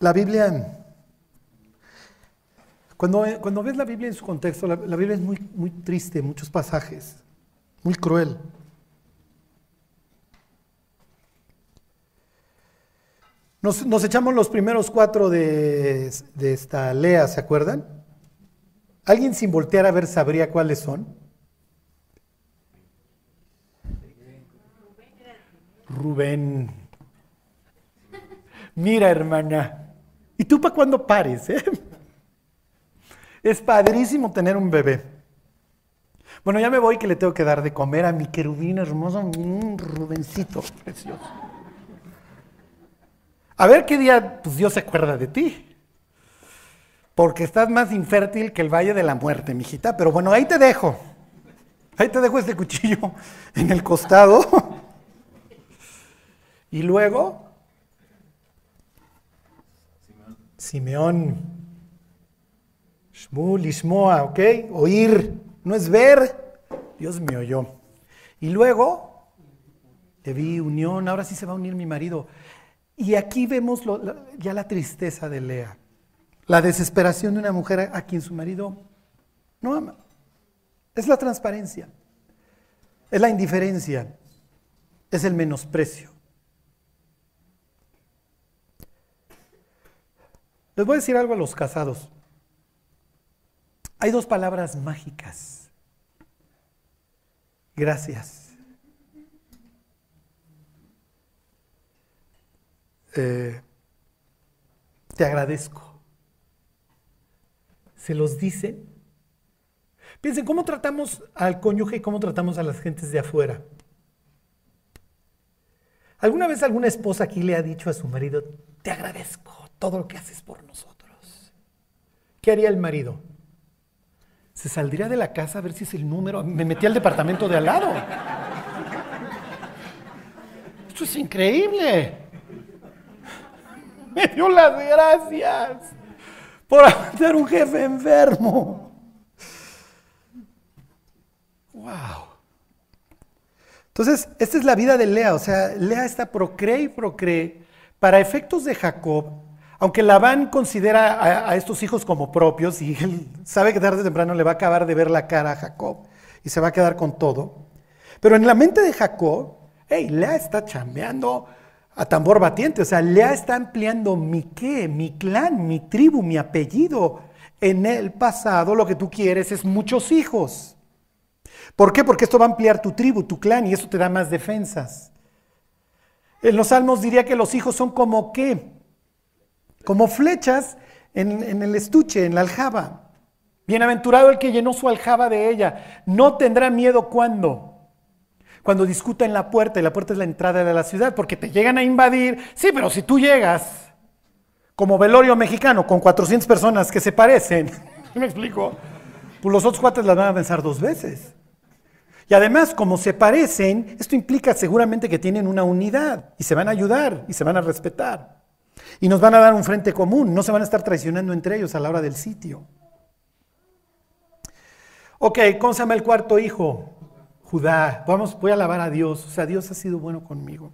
la Biblia, cuando, cuando ves la Biblia en su contexto, la, Biblia es muy, muy triste en muchos pasajes, muy cruel. Nos, echamos los primeros cuatro de, esta Lea, ¿se acuerdan? ¿Alguien sin voltear a ver sabría cuáles son? Rubén. Mira, hermana. ¿Y tú para cuándo pares? Eh? Es padrísimo tener un bebé. Bueno, ya me voy que le tengo que dar de comer a mi querubín hermoso, un Rubencito precioso. A ver qué día pues, Dios se acuerda de ti. Porque estás más infértil que el valle de la muerte, mijita. Pero bueno, ahí te dejo. Ahí te dejo este cuchillo *laughs* en el costado. Y luego, Simeón. Shmul, Ishmoa, ¿ok? Oír, no es ver. Dios me oyó. Y luego, te vi unión, ahora sí se va a unir mi marido. Y aquí vemos ya la tristeza de Lea, la desesperación de una mujer a, a quien su marido no ama. Es la transparencia, es la indiferencia, es el menosprecio. Les voy a decir algo a los casados. Hay dos palabras mágicas. Gracias. Eh, te agradezco. Se los dice. Piensen, ¿cómo tratamos al cónyuge y cómo tratamos a las gentes de afuera? ¿Alguna vez alguna esposa aquí le ha dicho a su marido, te agradezco? todo lo que haces por nosotros. ¿Qué haría el marido? Se saldría de la casa a ver si es el número. Me metí al departamento de al lado. Esto es increíble. Me dio las gracias por ser un jefe enfermo. Wow. Entonces, esta es la vida de Lea. O sea, Lea está procree y procree. Para efectos de Jacob, aunque Labán considera a, estos hijos como propios y él sabe que tarde o temprano le va a acabar de ver la cara a Jacob y se va a quedar con todo. Pero en la mente de Jacob, hey, Lea está chambeando a tambor batiente, o sea, Lea está ampliando mi qué, mi clan, mi tribu, mi apellido. En el pasado lo que tú quieres es muchos hijos. ¿Por qué? Porque esto va a ampliar tu tribu, tu clan y eso te da más defensas. En los salmos diría que los hijos son como qué? como flechas en, el estuche, en la aljaba. Bienaventurado el que llenó su aljaba de ella. No tendrá miedo cuando. Cuando discuta en la puerta, y la puerta es la entrada de la ciudad, porque te llegan a invadir. Sí, pero si tú llegas como velorio mexicano con 400 personas que se parecen, *laughs* ¿me explico? Pues los otros cuates las van a pensar dos veces. Y además, como se parecen, esto implica seguramente que tienen una unidad y se van a ayudar y se van a respetar. Y nos van a dar un frente común, no se van a estar traicionando entre ellos a la hora del sitio. Ok, ¿cómo se llama el cuarto hijo? Judá. Vamos, voy a alabar a Dios. O sea, Dios ha sido bueno conmigo.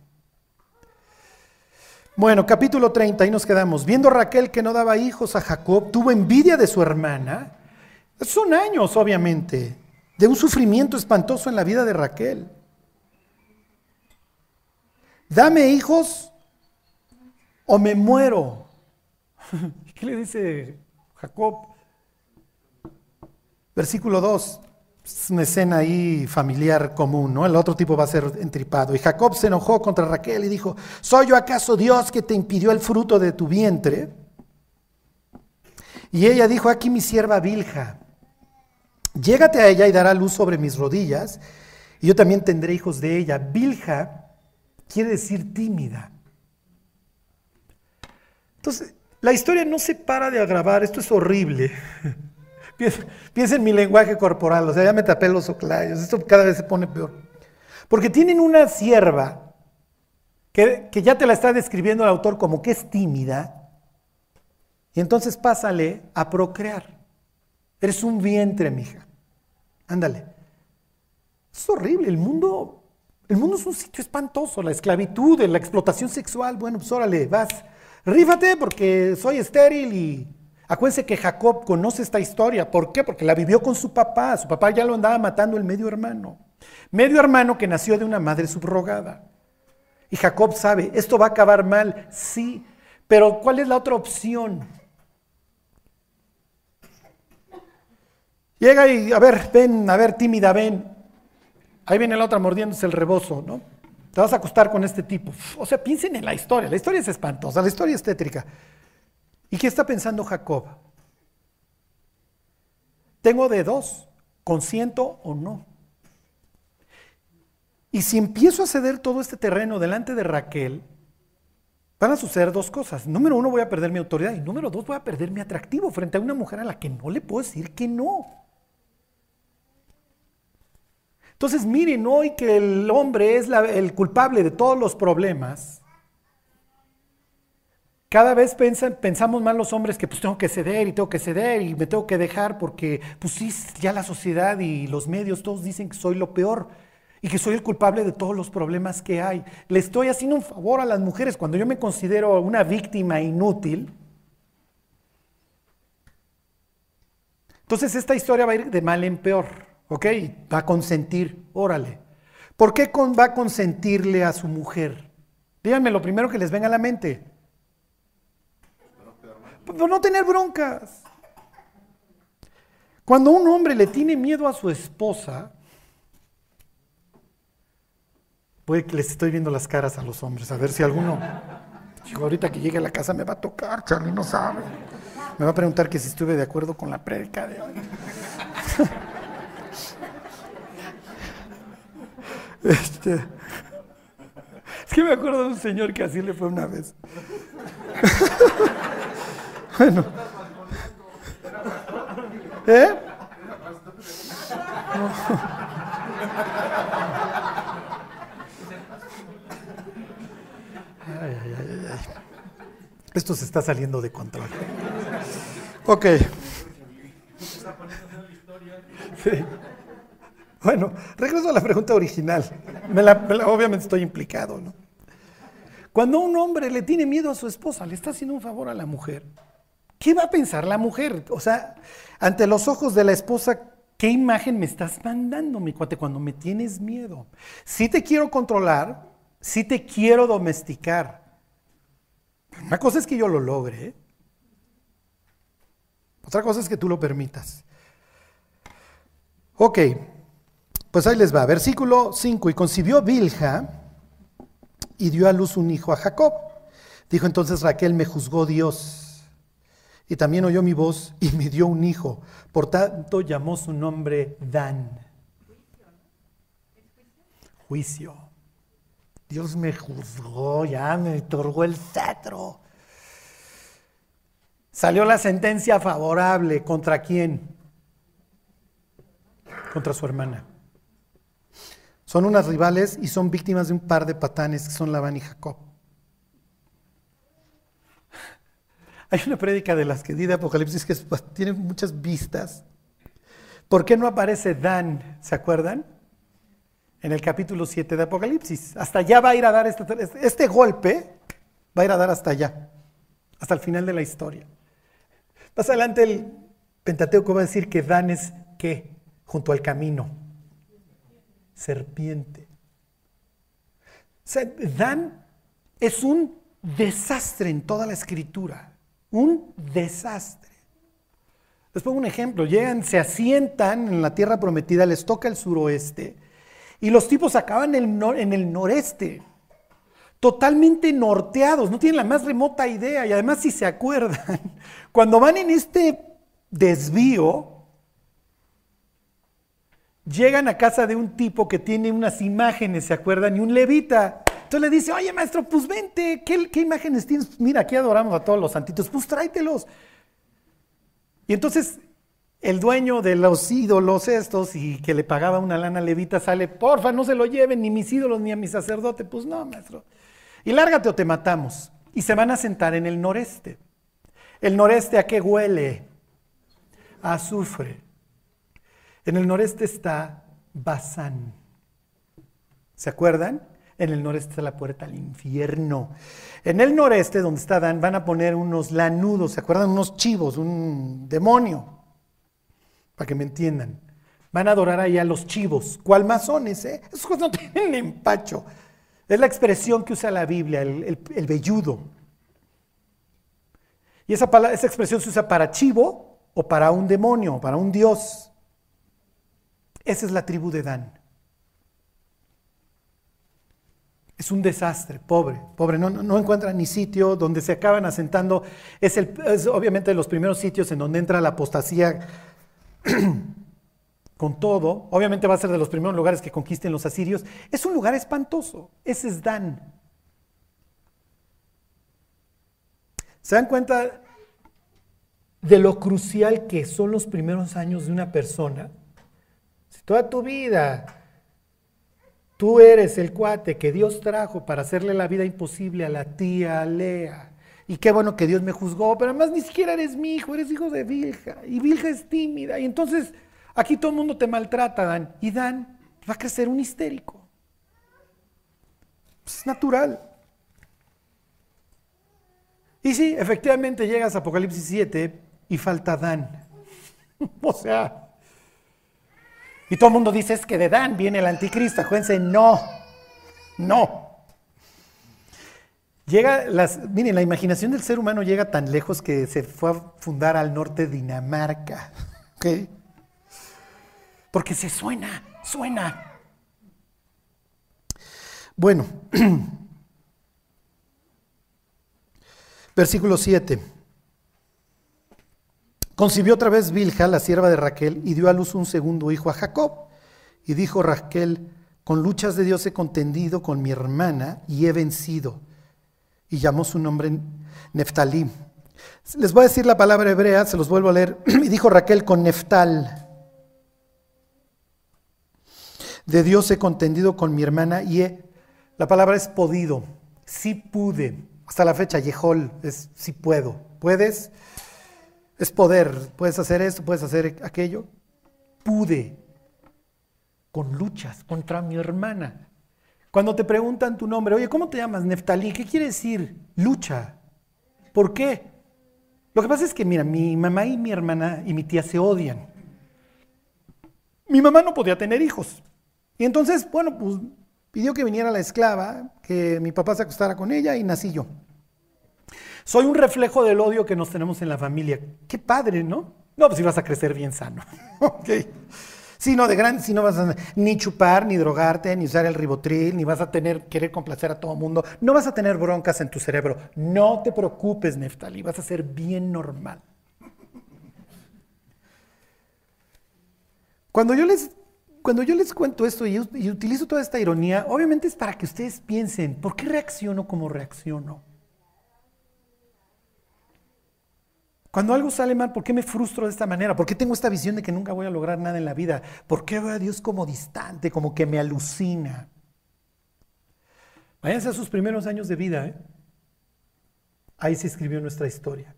Bueno, capítulo 30, ahí nos quedamos. Viendo Raquel que no daba hijos a Jacob, tuvo envidia de su hermana. Son años, obviamente, de un sufrimiento espantoso en la vida de Raquel. Dame hijos o me muero. *laughs* ¿Qué le dice Jacob? Versículo 2. Es una escena ahí familiar común, ¿no? El otro tipo va a ser entripado. Y Jacob se enojó contra Raquel y dijo, ¿soy yo acaso Dios que te impidió el fruto de tu vientre? Y ella dijo, aquí mi sierva Bilja, llégate a ella y dará luz sobre mis rodillas, y yo también tendré hijos de ella. Bilja quiere decir tímida. Entonces, la historia no se para de agravar, esto es horrible. *laughs* Piensa, en mi lenguaje corporal, o sea, ya me tapé los oclayos, esto cada vez se pone peor. Porque tienen una sierva que, que ya te la está describiendo el autor como que es tímida, y entonces pásale a procrear. Eres un vientre, mija. Ándale. Es horrible, el mundo, el mundo es un sitio espantoso, la esclavitud, la explotación sexual, bueno, pues órale, vas rífate porque soy estéril y acuérdense que Jacob conoce esta historia. ¿Por qué? Porque la vivió con su papá. Su papá ya lo andaba matando el medio hermano. Medio hermano que nació de una madre subrogada. Y Jacob sabe, esto va a acabar mal, sí, pero ¿cuál es la otra opción? Llega y, a ver, ven, a ver, tímida, ven. Ahí viene la otra mordiéndose el rebozo, ¿no? Te vas a acostar con este tipo. O sea, piensen en la historia. La historia es espantosa, la historia es tétrica. ¿Y qué está pensando Jacob? Tengo de dos, consiento o no. Y si empiezo a ceder todo este terreno delante de Raquel, van a suceder dos cosas. Número uno, voy a perder mi autoridad. Y número dos, voy a perder mi atractivo frente a una mujer a la que no le puedo decir que no. Entonces, miren, hoy que el hombre es el culpable de todos los problemas, cada vez pensamos más los hombres que pues tengo que ceder y tengo que ceder y me tengo que dejar porque pues sí, ya la sociedad y los medios todos dicen que soy lo peor y que soy el culpable de todos los problemas que hay. Le estoy haciendo un favor a las mujeres cuando yo me considero una víctima inútil. Entonces esta historia va a ir de mal en peor, ¿ok? Va a consentir, órale. ¿Por qué va a consentirle a su mujer? Díganme lo primero que les venga a la mente. Por no tener broncas. Cuando un hombre le tiene miedo a su esposa, les estoy viendo las caras a los hombres, a ver si alguno, ahorita que llegue a la casa me va a tocar, Charlie no sabe. Me va a preguntar que si estuve de acuerdo con la prédica de hoy. *laughs* Este, es que me acuerdo de un señor que así le fue una vez. *laughs* bueno. ¿Eh? Esto se está saliendo de control. Ok. Bueno, regreso a la pregunta original. obviamente estoy implicado, ¿no? Cuando un hombre le tiene miedo a su esposa, le está haciendo un favor a la mujer, ¿qué va a pensar la mujer? O sea, ante los ojos de la esposa, ¿qué imagen me estás mandando, mi cuate, cuando me tienes miedo? Si te quiero controlar, si te quiero domesticar, una cosa es que yo lo logre. Otra cosa es que tú lo permitas. Ok, pues ahí les va. Versículo 5. Y concibió Bilja y dio a luz un hijo a Jacob. Dijo entonces Raquel, me juzgó Dios. Y también oyó mi voz y me dio un hijo. Por tanto llamó su nombre Dan. Juicio. Dios me juzgó, ya me otorgó el cetro. Salió la sentencia favorable. ¿Contra quién? Contra su hermana. Son unas rivales y son víctimas de un par de patanes que son Labán y Jacob. Hay una prédica de las que di de Apocalipsis que tiene muchas vistas. ¿Por qué no aparece Dan? ¿Se acuerdan? en el capítulo 7 de Apocalipsis. Hasta allá va a ir a dar este, este, golpe, va a ir a dar hasta allá, hasta el final de la historia. Más adelante el Pentateuco va a decir que Dan es qué, junto al camino, serpiente. Dan es un desastre en toda la escritura, un desastre. Les pongo un ejemplo, llegan, se asientan en la tierra prometida, les toca el suroeste, y los tipos acaban en el, noreste, totalmente norteados, no tienen la más remota idea. Y además, si se acuerdan, *laughs* cuando van en este desvío, llegan a casa de un tipo que tiene unas imágenes, ¿se acuerdan? Y un levita. Entonces le dice, oye maestro, pues vente, ¿qué, ¿qué, imágenes tienes? Mira, aquí adoramos a todos los santitos, pues tráetelos. Y entonces el dueño de los ídolos estos y que le pagaba una lana levita sale, porfa, no se lo lleven ni mis ídolos ni a mi sacerdote. Pues no, maestro. Y lárgate o te matamos. Y se van a sentar en el noreste. ¿El noreste a qué huele? A azufre. En el noreste está Bazán. ¿Se acuerdan? En el noreste está la puerta al infierno. En el noreste, donde está Dan, van a poner unos lanudos, ¿se acuerdan? Unos chivos, un demonio. Para que me entiendan. Van a adorar ahí a los chivos. ¿Cuál masones, eh? Esos cosas no *laughs* tienen empacho. Es la expresión que usa la Biblia, el, velludo. Y esa, esa expresión se usa para chivo o para un demonio, para un dios. Esa es la tribu de Dan. Es un desastre, pobre, pobre, no, no, encuentra ni sitio donde se acaban asentando. Es, el, es obviamente los primeros sitios en donde entra la apostasía *clears throat* con todo. Obviamente va a ser de los primeros lugares que conquisten los asirios. Es un lugar espantoso. Ese es Dan. ¿Se dan cuenta de lo crucial que son los primeros años de una persona? Si toda tu vida Tú eres el cuate que Dios trajo para hacerle la vida imposible a la tía Lea. Y qué bueno que Dios me juzgó, pero además ni siquiera eres mi hijo, eres hijo de Vilja. Y Vilja es tímida. Y entonces aquí todo el mundo te maltrata, Dan. Y Dan va a crecer un histérico. Es natural. Y sí, efectivamente llegas a Apocalipsis 7 y falta Dan. *laughs* o sea, y todo el mundo dice, es que de Dan viene el anticristo. Acuérdense, no, no. Llega las, miren, la imaginación del ser humano llega tan lejos que se fue a fundar al norte Dinamarca. *laughs* ¿Ok? Porque se suena, suena. Bueno, *clears throat* versículo 7. Concibió otra vez Bilja, la sierva de Raquel, y dio a luz un segundo hijo a Jacob. Y dijo Raquel, con luchas de Dios he contendido con mi hermana y he vencido. Y llamó su nombre Neftalí. Les voy a decir la palabra hebrea, se los vuelvo a leer. *clears throat* Y dijo Raquel con Neftal. De Dios he contendido con mi hermana y he, la palabra es podido, sí pude. Hasta la fecha, Yehol es sí puedo. ¿Puedes? Es poder. Puedes hacer esto, puedes hacer aquello. Pude con luchas contra mi hermana. Cuando te preguntan tu nombre, oye, ¿cómo te llamas? Neftalí. ¿Qué quiere decir? Lucha. ¿Por qué? Lo que pasa es que, mira, mi mamá y mi hermana y mi tía se odian. Mi mamá no podía tener hijos. Y entonces, bueno, pues pidió que viniera la esclava, que mi papá se acostara con ella y nací yo. Soy un reflejo del odio que nos tenemos en la familia. Qué padre, ¿no? No, pues si vas a crecer bien sano. *laughs* ok. Si no, de grande, si no vas a ni chupar, ni drogarte, ni usar el ribotril, ni vas a tener, querer complacer a todo mundo, no vas a tener broncas en tu cerebro. No te preocupes, Neftali, vas a ser bien normal. Cuando yo les, cuando yo les cuento esto y, y utilizo toda esta ironía, obviamente es para que ustedes piensen, ¿por qué reacciono como reacciono? Cuando algo sale mal, ¿por qué me frustro de esta manera? ¿Por qué tengo esta visión de que nunca voy a lograr nada en la vida? ¿Por qué veo a Dios como distante, como que me alucina? Váyanse a sus primeros años de vida. ¿eh? Ahí se escribió nuestra historia.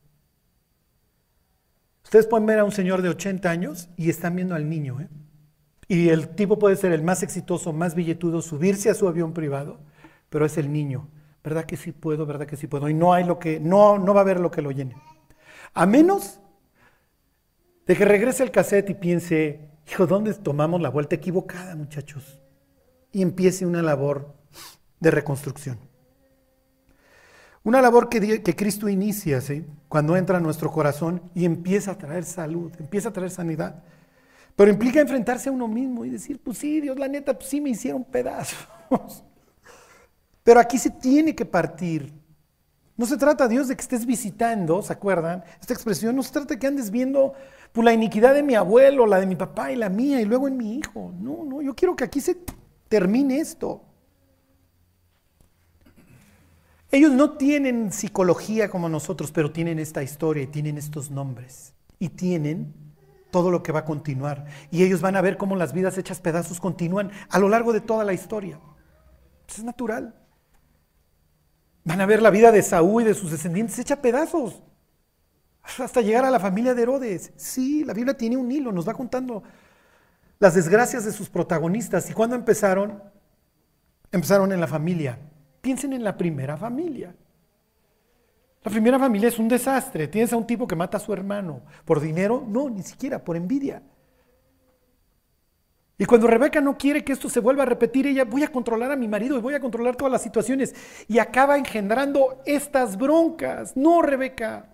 Ustedes pueden ver a un señor de 80 años y están viendo al niño. ¿eh? Y el tipo puede ser el más exitoso, más billetudo, subirse a su avión privado, pero es el niño. ¿Verdad que sí puedo? ¿Verdad que sí puedo? Y no hay lo que, no, no va a haber lo que lo llene. A menos de que regrese el cassette y piense, hijo, ¿dónde tomamos la vuelta equivocada, muchachos? Y empiece una labor de reconstrucción. Una labor que, Cristo inicia ¿sí? cuando entra a nuestro corazón y empieza a traer salud, empieza a traer sanidad. Pero implica enfrentarse a uno mismo y decir, pues sí, Dios, la neta, pues sí me hicieron pedazos. *laughs* Pero aquí se tiene que partir no se trata, Dios, de que estés visitando, ¿se acuerdan? Esta expresión no se trata de que andes viendo pues, la iniquidad de mi abuelo, la de mi papá y la mía, y luego en mi hijo. No, no, yo quiero que aquí se termine esto. Ellos no tienen psicología como nosotros, pero tienen esta historia y tienen estos nombres. Y tienen todo lo que va a continuar. Y ellos van a ver cómo las vidas hechas pedazos continúan a lo largo de toda la historia. Eso es natural. Van a ver la vida de Saúl y de sus descendientes hecha pedazos. Hasta llegar a la familia de Herodes. Sí, la Biblia tiene un hilo, nos va contando las desgracias de sus protagonistas. ¿Y cuándo empezaron? empezaron en la familia. Piensen en la primera familia. La primera familia es un desastre. Tienes a un tipo que mata a su hermano. ¿Por dinero? No, ni siquiera, por envidia. Y cuando Rebeca no quiere que esto se vuelva a repetir, ella voy a controlar a mi marido y voy a controlar todas las situaciones. Y acaba engendrando estas broncas. No, Rebeca.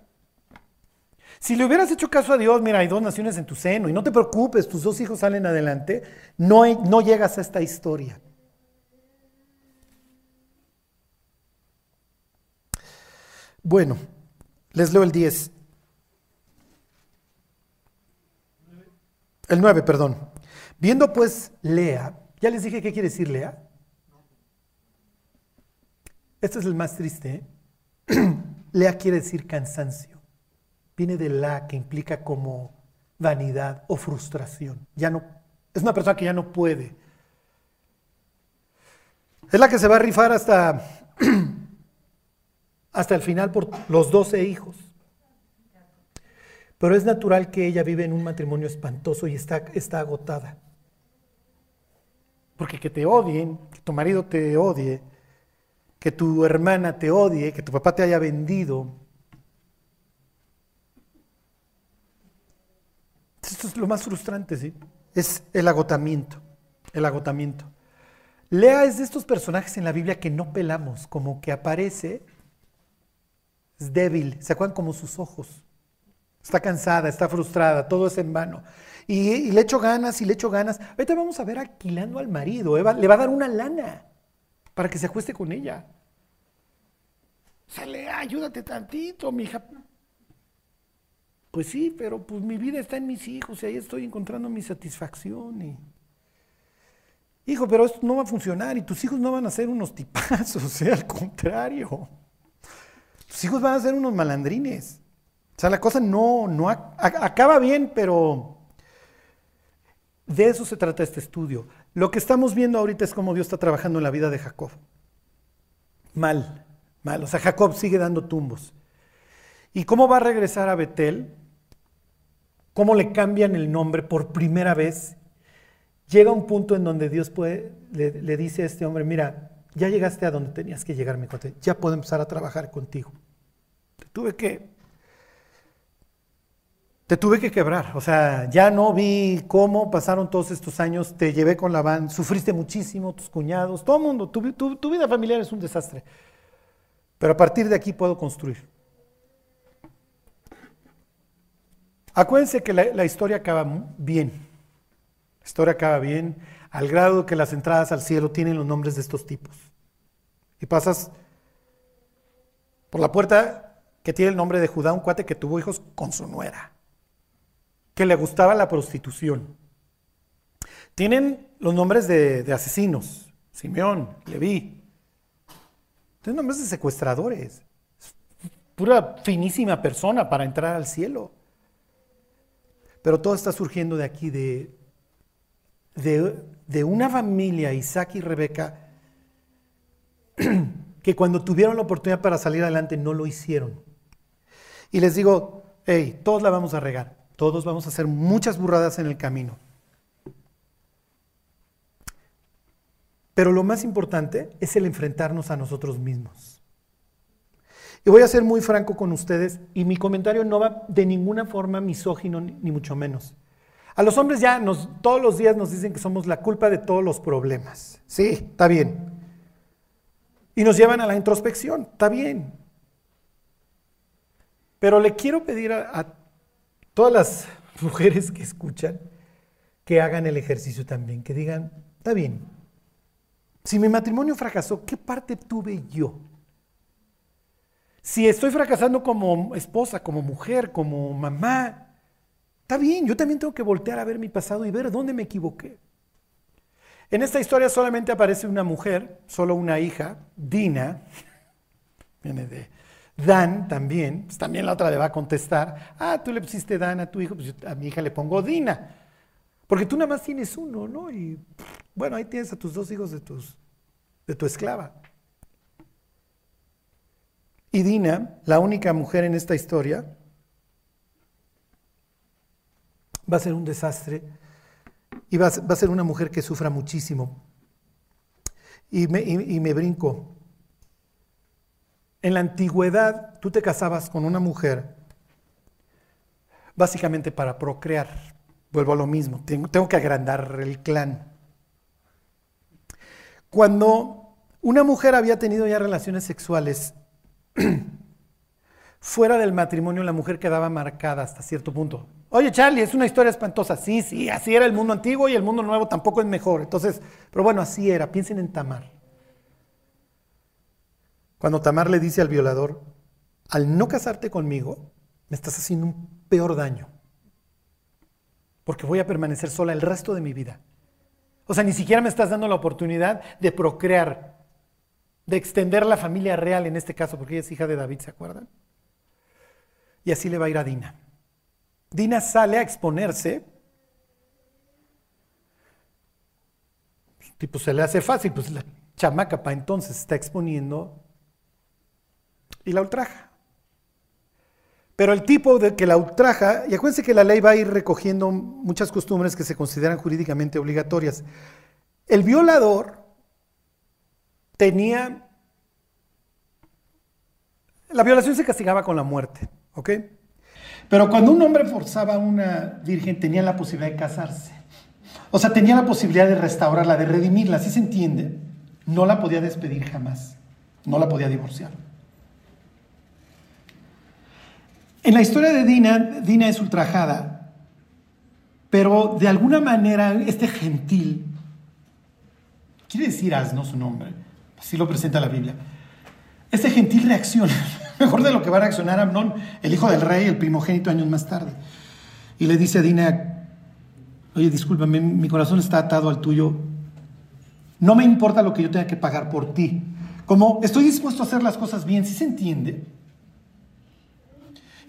Si le hubieras hecho caso a Dios, mira, hay dos naciones en tu seno y no te preocupes, tus dos hijos salen adelante, no, no llegas a esta historia. Bueno, les leo el 10. El 9, perdón. Viendo pues Lea, ya les dije qué quiere decir Lea. Este es el más triste. ¿eh? *clears throat* Lea quiere decir cansancio. Viene de la que implica como vanidad o frustración. Ya no, es una persona que ya no puede. Es la que se va a rifar hasta *clears throat* hasta el final por los doce hijos. Pero es natural que ella vive en un matrimonio espantoso y está, está agotada. Porque que te odien, que tu marido te odie, que tu hermana te odie, que tu papá te haya vendido. Esto es lo más frustrante, ¿sí? Es el agotamiento, el agotamiento. Lea es de estos personajes en la Biblia que no pelamos, como que aparece es débil, se acuerdan como sus ojos. Está cansada, está frustrada, todo es en vano. Y, le echo ganas y le echo ganas. Ahorita vamos a ver alquilando al marido. Eva, le va a dar una lana para que se acueste con ella. Sale, ayúdate tantito, mi hija. Pues sí, pero pues mi vida está en mis hijos y ahí estoy encontrando mi satisfacción. Hijo, pero esto no va a funcionar y tus hijos no van a ser unos tipazos, o *laughs* sea, al contrario. Tus hijos van a ser unos malandrines. O sea, la cosa no, no acaba bien, pero de eso se trata este estudio. Lo que estamos viendo ahorita es cómo Dios está trabajando en la vida de Jacob. Mal, mal. O sea, Jacob sigue dando tumbos. ¿Y cómo va a regresar a Betel? ¿Cómo le cambian el nombre por primera vez? Llega un punto en donde Dios le, dice a este hombre, mira, ya llegaste a donde tenías que llegar, mi cuate, ya puedo empezar a trabajar contigo. Tuve que, te tuve que quebrar, o sea, ya no vi cómo pasaron todos estos años, te llevé con la van, sufriste muchísimo, tus cuñados, todo el mundo, tu, vida familiar es un desastre. Pero a partir de aquí puedo construir. Acuérdense que la, la historia acaba bien. La historia acaba bien al grado que las entradas al cielo tienen los nombres de estos tipos. Y pasas por la puerta que tiene el nombre de Judá, un cuate que tuvo hijos con su nuera, que le gustaba la prostitución. Tienen los nombres de, asesinos, Simeón, Leví. Tienen nombres de secuestradores. Pura finísima persona para entrar al cielo. Pero todo está surgiendo de aquí, de, de, una familia, Isaac y Rebeca, *clears throat* que cuando tuvieron la oportunidad para salir adelante no lo hicieron. Y les digo, hey, todos la vamos a regar, todos vamos a hacer muchas burradas en el camino. Pero lo más importante es el enfrentarnos a nosotros mismos. Y voy a ser muy franco con ustedes y mi comentario no va de ninguna forma misógino ni mucho menos. A los hombres ya todos los días nos dicen que somos la culpa de todos los problemas. Sí, está bien. Y nos llevan a la introspección, está bien. Pero le quiero pedir a, a todas las *laughs* mujeres que escuchan que hagan el ejercicio también, que digan, está bien, si mi matrimonio fracasó, ¿qué parte tuve yo? Si estoy fracasando como esposa, como mujer, como mamá, Está bien, yo también tengo que voltear a ver mi pasado y ver dónde me equivoqué. En esta historia solamente aparece una mujer, solo una hija, Dina, *laughs* viene de Dan también, pues también la otra le va a contestar, ah, tú le pusiste Dan a tu hijo, pues a mi hija le pongo Dina, porque tú nada más tienes uno, ¿no? Y bueno, ahí tienes a tus dos hijos de, tus, de tu esclava. Y Dina, la única mujer en esta historia, va a ser un desastre y va a, ser una mujer que sufra muchísimo. y me, y me brinco. En la antigüedad tú te casabas con una mujer básicamente para procrear. Vuelvo a lo mismo, tengo, que agrandar el clan. Cuando una mujer había tenido ya relaciones sexuales *clears throat* fuera del matrimonio, la mujer quedaba marcada hasta cierto punto. Oye, Charlie, es una historia espantosa. Sí, sí, así era el mundo antiguo y el mundo nuevo tampoco es mejor. Entonces, pero bueno, así era. Piensen en Tamar. Cuando Tamar le dice al violador, al no casarte conmigo, me estás haciendo un peor daño. Porque voy a permanecer sola el resto de mi vida. O sea, ni siquiera me estás dando la oportunidad de procrear, de extender la familia real en este caso, porque ella es hija de David, ¿se acuerdan? Y así le va a ir a Dina. Dina sale a exponerse. Tipo, se le hace fácil, pues la chamaca para entonces está exponiendo y la ultraja. Pero el tipo de que la ultraja, y acuérdense que la ley va a ir recogiendo muchas costumbres que se consideran jurídicamente obligatorias. El violador tenía... La violación se castigaba con la muerte, ¿ok? Pero cuando un hombre forzaba a una virgen tenía la posibilidad de casarse. O sea, tenía la posibilidad de restaurarla, de redimirla, ¿sí se entiende? No la podía despedir jamás, no la podía divorciar. En la historia de Dina, Dina es ultrajada, pero de alguna manera este gentil, quiere decir asno su nombre, así lo presenta la Biblia, este gentil reacciona, *laughs* mejor de lo que va a reaccionar Amnón, el hijo del rey, el primogénito años más tarde, y le dice a Dina, oye, discúlpame, mi corazón está atado al tuyo, no me importa lo que yo tenga que pagar por ti, como estoy dispuesto a hacer las cosas bien, si se entiende,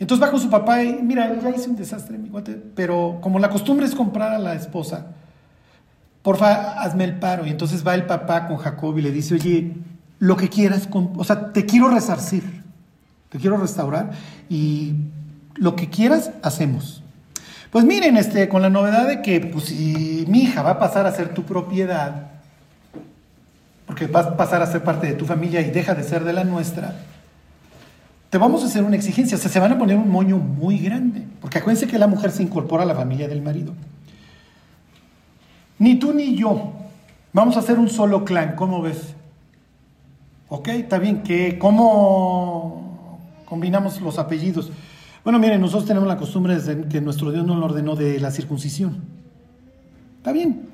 entonces va con su papá y, mira, ya hice un desastre, mi cuate, pero como la costumbre es comprar a la esposa, porfa, hazme el paro. Y entonces va el papá con Jacob y le dice, oye, lo que quieras, o sea, te quiero resarcir, te quiero restaurar y lo que quieras, hacemos. Pues miren, este, con la novedad de que pues, si mi hija va a pasar a ser tu propiedad, porque va a pasar a ser parte de tu familia y deja de ser de la nuestra, te vamos a hacer una exigencia, o sea, se van a poner un moño muy grande, porque acuérdense que la mujer se incorpora a la familia del marido. Ni tú ni yo vamos a hacer un solo clan, ¿cómo ves? Ok, está bien, que ¿cómo combinamos los apellidos? Bueno, miren, nosotros tenemos la costumbre de que nuestro Dios nos lo ordenó de la circuncisión. Está bien.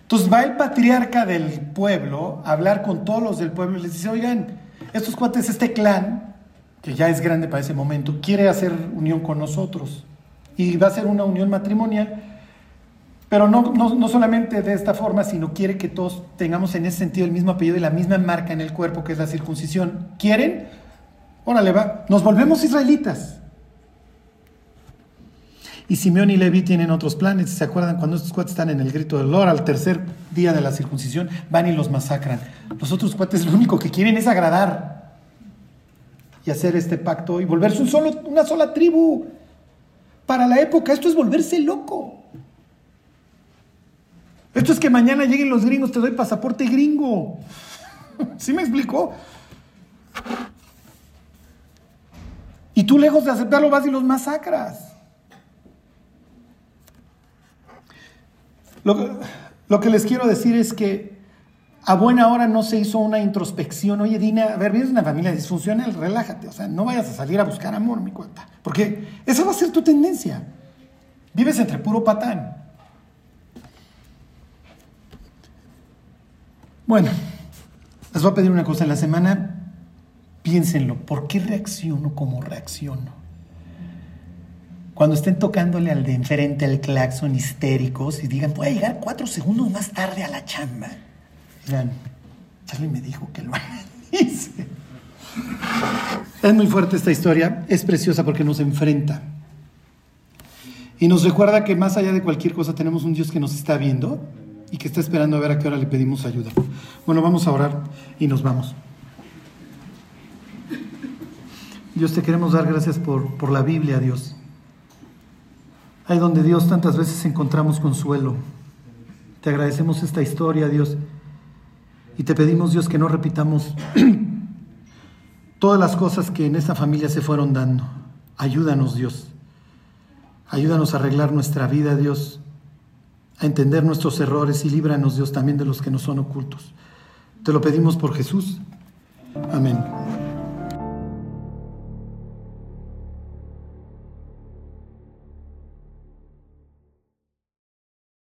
Entonces va el patriarca del pueblo a hablar con todos los del pueblo y les dice, oigan, estos cuates, este clan, que ya es grande para ese momento, quiere hacer unión con nosotros. Y va a ser una unión matrimonial, pero no, no, solamente de esta forma, sino quiere que todos tengamos en ese sentido el mismo apellido y la misma marca en el cuerpo, que es la circuncisión. ¿Quieren? Órale, va. Nos volvemos israelitas. Y Simeón y Levi tienen otros planes. ¿Se acuerdan cuando estos cuates están en el grito del Lord al tercer día de la circuncisión? Van y los masacran. Los otros cuates lo único que quieren es agradar hacer este pacto y volverse una sola tribu. Para la época esto es volverse loco. Esto es que mañana lleguen los gringos, te doy pasaporte gringo. *laughs* ¿Sí me explicó? Y tú lejos de aceptarlo vas y los masacras. Lo que les quiero decir es que a buena hora no se hizo una introspección. Oye, Dina, a ver, vienes una familia disfuncional, relájate. O sea, no vayas a salir a buscar amor, mi cuenta. Porque esa va a ser tu tendencia. Vives entre puro patán. Bueno, les voy a pedir una cosa. En la semana, piénsenlo. ¿Por qué reacciono como reacciono? Cuando estén tocándole al de enfrente al claxon histéricos y digan, voy a llegar cuatro segundos más tarde a la chamba Charlie me dijo que lo *laughs* hice. Es muy fuerte esta historia, es preciosa porque nos enfrenta. Y nos recuerda que más allá de cualquier cosa tenemos un Dios que nos está viendo y que está esperando a ver a qué hora le pedimos ayuda. Bueno, vamos a orar y nos vamos. Dios, te queremos dar gracias por, por la Biblia, Dios. Ahí donde Dios tantas veces encontramos consuelo. Te agradecemos esta historia, Dios Y te pedimos, Dios, que no repitamos *clears throat* todas las cosas que en esta familia se fueron dando. Ayúdanos, Dios. Ayúdanos a arreglar nuestra vida, Dios, a entender nuestros errores y líbranos, Dios, también de los que nos son ocultos. Te lo pedimos por Jesús. Amén.